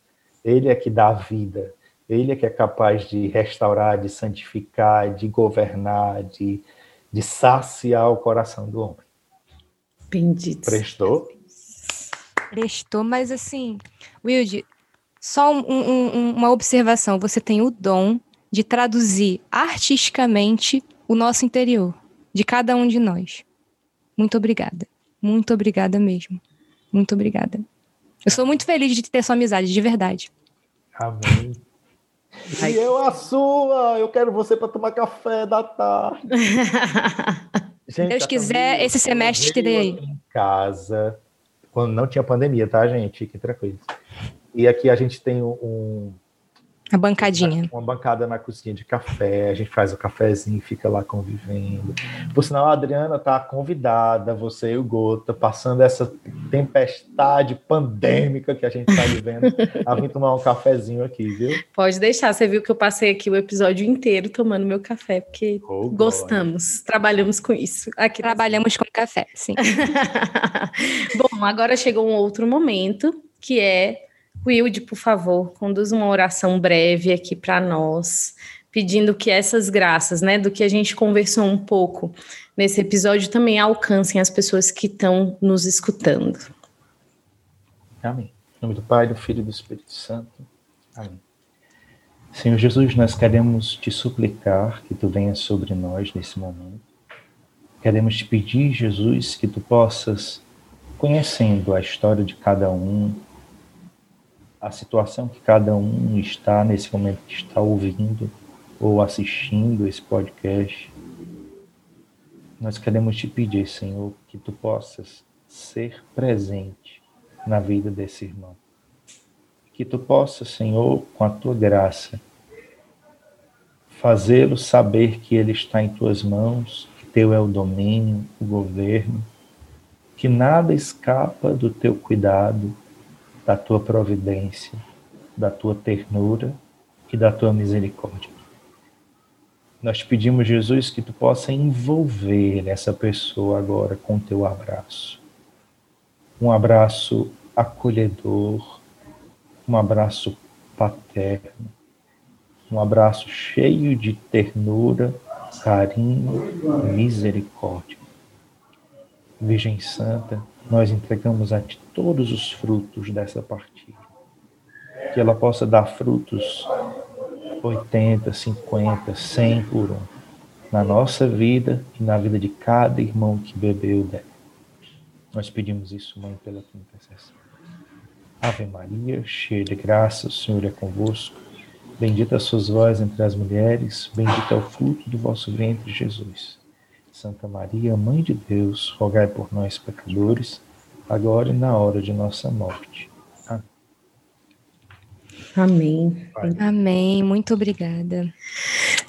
Ele é que dá a vida. Ele é que é capaz de restaurar, de santificar, de governar, de, de saciar o coração do homem. Bendito. Prestou? Prestou, mas assim, Wilde, só um, um, uma observação: você tem o dom de traduzir artisticamente o nosso interior, de cada um de nós. Muito obrigada. Muito obrigada mesmo. Muito obrigada. Eu sou muito feliz de ter sua amizade, de verdade. Amém. E eu a sua, eu quero você para tomar café da tarde. [laughs] Gente, Deus quiser, esse semestre te dei aí. Em casa, quando não tinha pandemia, tá, gente? Fiquem tranquilos. E aqui a gente tem um. A bancadinha. Uma bancada na cozinha de café, a gente faz o cafezinho, fica lá convivendo. Por sinal, a Adriana tá convidada, você e o Gota, passando essa tempestade pandêmica que a gente está vivendo, a vir tomar um cafezinho aqui, viu? Pode deixar, você viu que eu passei aqui o episódio inteiro tomando meu café, porque oh, gostamos, trabalhamos com isso. Aqui Trabalhamos com café, sim. [laughs] Bom, agora chegou um outro momento, que é Wilde, por favor, conduz uma oração breve aqui para nós, pedindo que essas graças, né, do que a gente conversou um pouco nesse episódio, também alcancem as pessoas que estão nos escutando. Amém. Em nome do Pai, do Filho e do Espírito Santo. Amém. Senhor Jesus, nós queremos te suplicar que tu venhas sobre nós nesse momento. Queremos te pedir, Jesus, que tu possas, conhecendo a história de cada um, a situação que cada um está nesse momento que está ouvindo ou assistindo esse podcast, nós queremos te pedir, Senhor, que tu possas ser presente na vida desse irmão. Que tu possas, Senhor, com a tua graça, fazê-lo saber que ele está em tuas mãos, que teu é o domínio, o governo, que nada escapa do teu cuidado, da tua providência, da tua ternura e da tua misericórdia. Nós te pedimos, Jesus, que tu possa envolver essa pessoa agora com teu abraço. Um abraço acolhedor, um abraço paterno, um abraço cheio de ternura, carinho e misericórdia. Virgem Santa, nós entregamos a Ti todos os frutos dessa partilha. Que ela possa dar frutos 80, 50, 100 por um, na nossa vida e na vida de cada irmão que bebeu dela. Nós pedimos isso, Mãe, pela tua intercessão. Ave Maria, cheia de graça, o Senhor é convosco. Bendita sois vós entre as mulheres, bendito é o fruto do vosso ventre, Jesus. Santa Maria, Mãe de Deus, rogai por nós, pecadores, agora e na hora de nossa morte. Amém. Amém. Muito obrigada.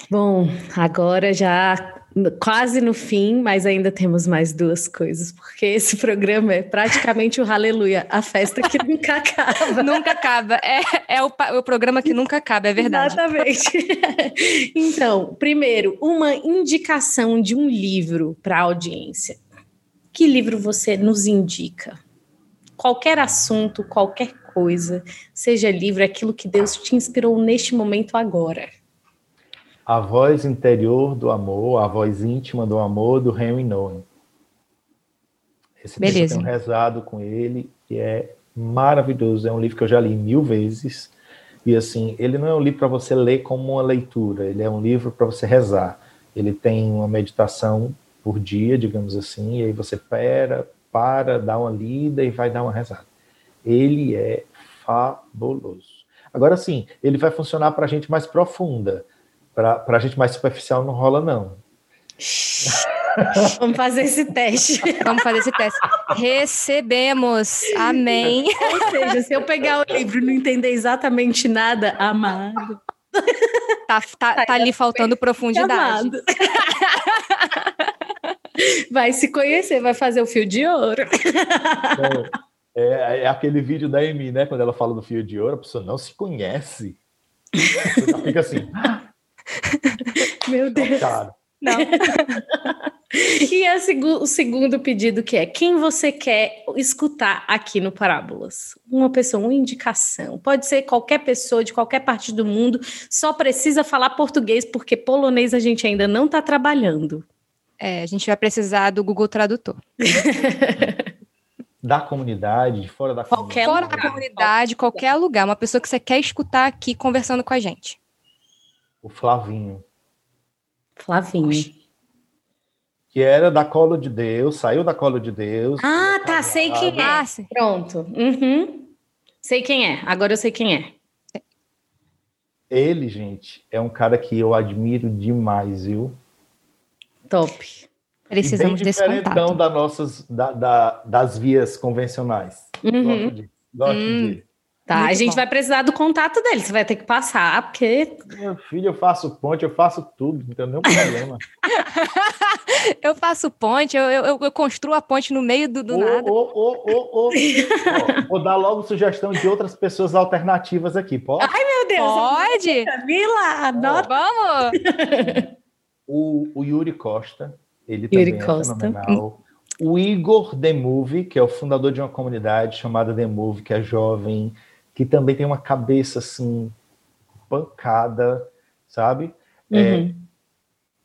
Bom, agora já quase no fim, mas ainda temos mais duas coisas, porque esse programa é praticamente o Aleluia, a festa que [laughs] nunca acaba. nunca acaba. É, é o, o programa que nunca acaba, é verdade. Exatamente. [laughs] então, primeiro, uma indicação de um livro para a audiência. Que livro você nos indica? Qualquer assunto, qualquer coisa, seja livro, aquilo que Deus te inspirou neste momento agora. A voz interior do amor, a voz íntima do amor do Henry Nouwen. Esse Beleza. livro eu tenho rezado com ele e é maravilhoso. É um livro que eu já li mil vezes. E assim, ele não é um livro para você ler como uma leitura, ele é um livro para você rezar. Ele tem uma meditação por dia, digamos assim, e aí você para, para, dá uma lida e vai dar uma rezada. Ele é fabuloso. Agora sim, ele vai funcionar para gente mais profunda. Para a gente mais superficial não rola, não. Vamos fazer esse teste. [laughs] Vamos fazer esse teste. Recebemos. Amém. Ou seja, se eu pegar o livro e não entender exatamente nada, amado. Tá, tá, tá ali faltando profundidade. Vai se conhecer, vai fazer o fio de ouro. É, é, é aquele vídeo da Amy, né? Quando ela fala do fio de ouro, a pessoa não se conhece. fica assim. [laughs] Meu Deus. Cara. Não. [laughs] e o segundo pedido que é quem você quer escutar aqui no Parábolas? Uma pessoa, uma indicação. Pode ser qualquer pessoa de qualquer parte do mundo, só precisa falar português, porque polonês a gente ainda não está trabalhando. É, a gente vai precisar do Google Tradutor. da comunidade, de fora da qualquer comunidade. Fora da comunidade, qualquer lugar. Uma pessoa que você quer escutar aqui conversando com a gente. O Flavinho. Flavinho. Que era da Colo de Deus, saiu da Colo de Deus. Ah, tá, sei quem é. Ah, Pronto. Uhum. Sei quem é, agora eu sei quem é. Ele, gente, é um cara que eu admiro demais, viu? Top. Precisamos desse contato. das nossas, da, da, das vias convencionais. Uhum. Gosto de, gosto hum. de Tá, Muito a gente bom. vai precisar do contato dele, você vai ter que passar, porque. Meu filho, eu faço ponte, eu faço tudo, não tem nenhum problema. [laughs] eu faço ponte, eu, eu, eu, construo a ponte no meio do, do ô, nada. Ô, ô, ô, ô. Vou dar logo sugestão de outras pessoas alternativas aqui, pode? Ai, meu Deus! Pode! Camila, adoro. Vamos! [laughs] o, o Yuri Costa, ele Yuri também é Costa. é fenomenal. O Igor The Movie, que é o fundador de uma comunidade chamada The Movie, que é jovem, que também tem uma cabeça assim pancada, sabe? É, uhum. É,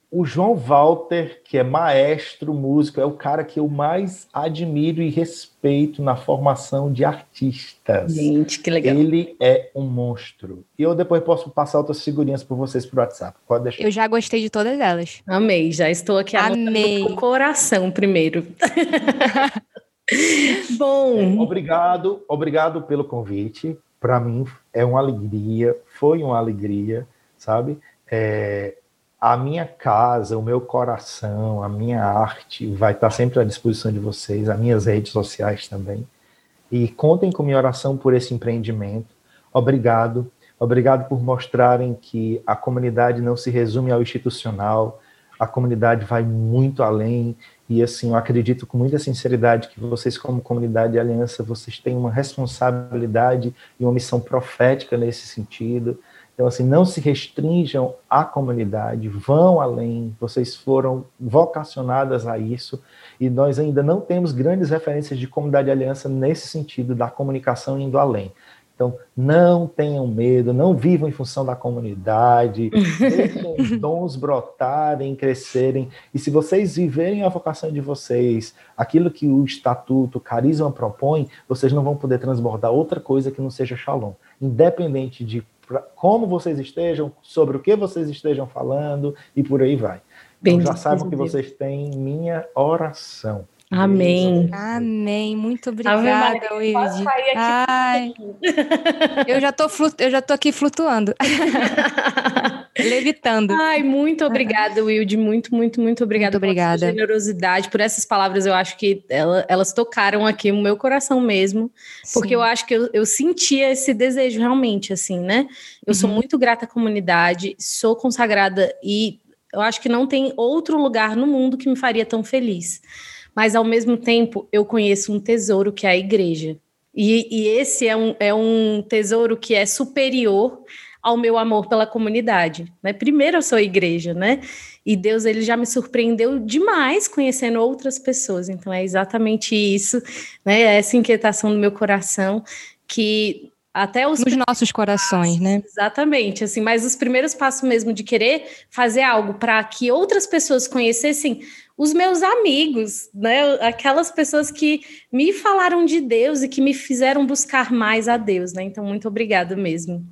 o João Walter, que é maestro músico, é o cara que eu mais admiro e respeito na formação de artistas. Gente, que legal. Ele é um monstro. E eu depois posso passar outras figurinhas para vocês por WhatsApp. Pode deixar. Eu já gostei de todas elas. Amei, já estou aqui Amei. no coração primeiro. [laughs] [laughs] Bom. Obrigado, obrigado pelo convite. Para mim é uma alegria, foi uma alegria, sabe? É, a minha casa, o meu coração, a minha arte vai estar sempre à disposição de vocês, as minhas redes sociais também. E contem com minha oração por esse empreendimento. Obrigado. Obrigado por mostrarem que a comunidade não se resume ao institucional, a comunidade vai muito além e assim, eu acredito com muita sinceridade que vocês, como comunidade de aliança, vocês têm uma responsabilidade e uma missão profética nesse sentido. Então, assim, não se restringam à comunidade, vão além, vocês foram vocacionadas a isso, e nós ainda não temos grandes referências de comunidade de aliança nesse sentido, da comunicação indo além. Então, não tenham medo, não vivam em função da comunidade, [laughs] deixem os dons brotarem, crescerem. E se vocês viverem a vocação de vocês, aquilo que o estatuto, o carisma propõe, vocês não vão poder transbordar outra coisa que não seja shalom. Independente de como vocês estejam, sobre o que vocês estejam falando e por aí vai. Então, já saibam que vocês têm minha oração. Amém. Amém. Muito obrigada, Wilde. Ai, eu já tô flutu... eu já tô aqui flutuando. [laughs] Levitando. Ai, muito obrigada, Wilde. Muito, muito, muito obrigada. Muito obrigada. Por generosidade, por essas palavras. Eu acho que ela, elas tocaram aqui o meu coração mesmo. Sim. Porque eu acho que eu, eu sentia esse desejo realmente, assim, né? Eu uhum. sou muito grata à comunidade, sou consagrada e eu acho que não tem outro lugar no mundo que me faria tão feliz mas ao mesmo tempo eu conheço um tesouro que é a igreja. E, e esse é um, é um tesouro que é superior ao meu amor pela comunidade. Né? Primeiro eu sou a igreja, né? E Deus ele já me surpreendeu demais conhecendo outras pessoas. Então é exatamente isso, né? Essa inquietação do meu coração que até os nos nossos corações, né? Exatamente, assim, mas os primeiros passos mesmo de querer fazer algo para que outras pessoas conhecessem os meus amigos, né? Aquelas pessoas que me falaram de Deus e que me fizeram buscar mais a Deus, né? Então, muito obrigada mesmo.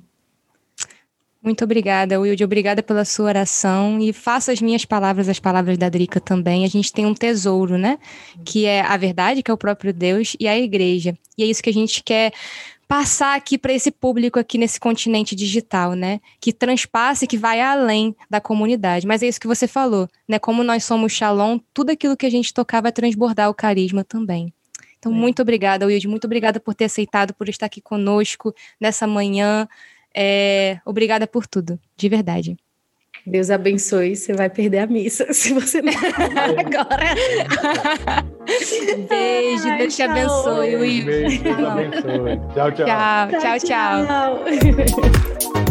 Muito obrigada, Wilde. Obrigada pela sua oração e faça as minhas palavras, as palavras da Drica também. A gente tem um tesouro, né? Que é a verdade, que é o próprio Deus, e a igreja. E é isso que a gente quer passar aqui para esse público aqui nesse continente digital, né? Que transpasse, que vai além da comunidade. Mas é isso que você falou, né? Como nós somos Shalom, tudo aquilo que a gente tocar vai transbordar o carisma também. Então, é. muito obrigada, Wilde. Muito obrigada por ter aceitado, por estar aqui conosco nessa manhã. É, obrigada por tudo, de verdade. Deus abençoe. Você vai perder a missa [laughs] se você não agora. [laughs] Beijo, Ai, Deus te abençoe. Beijo, Deus abençoe. Tchau, tchau. Tchau, tchau, tchau. tchau. [laughs]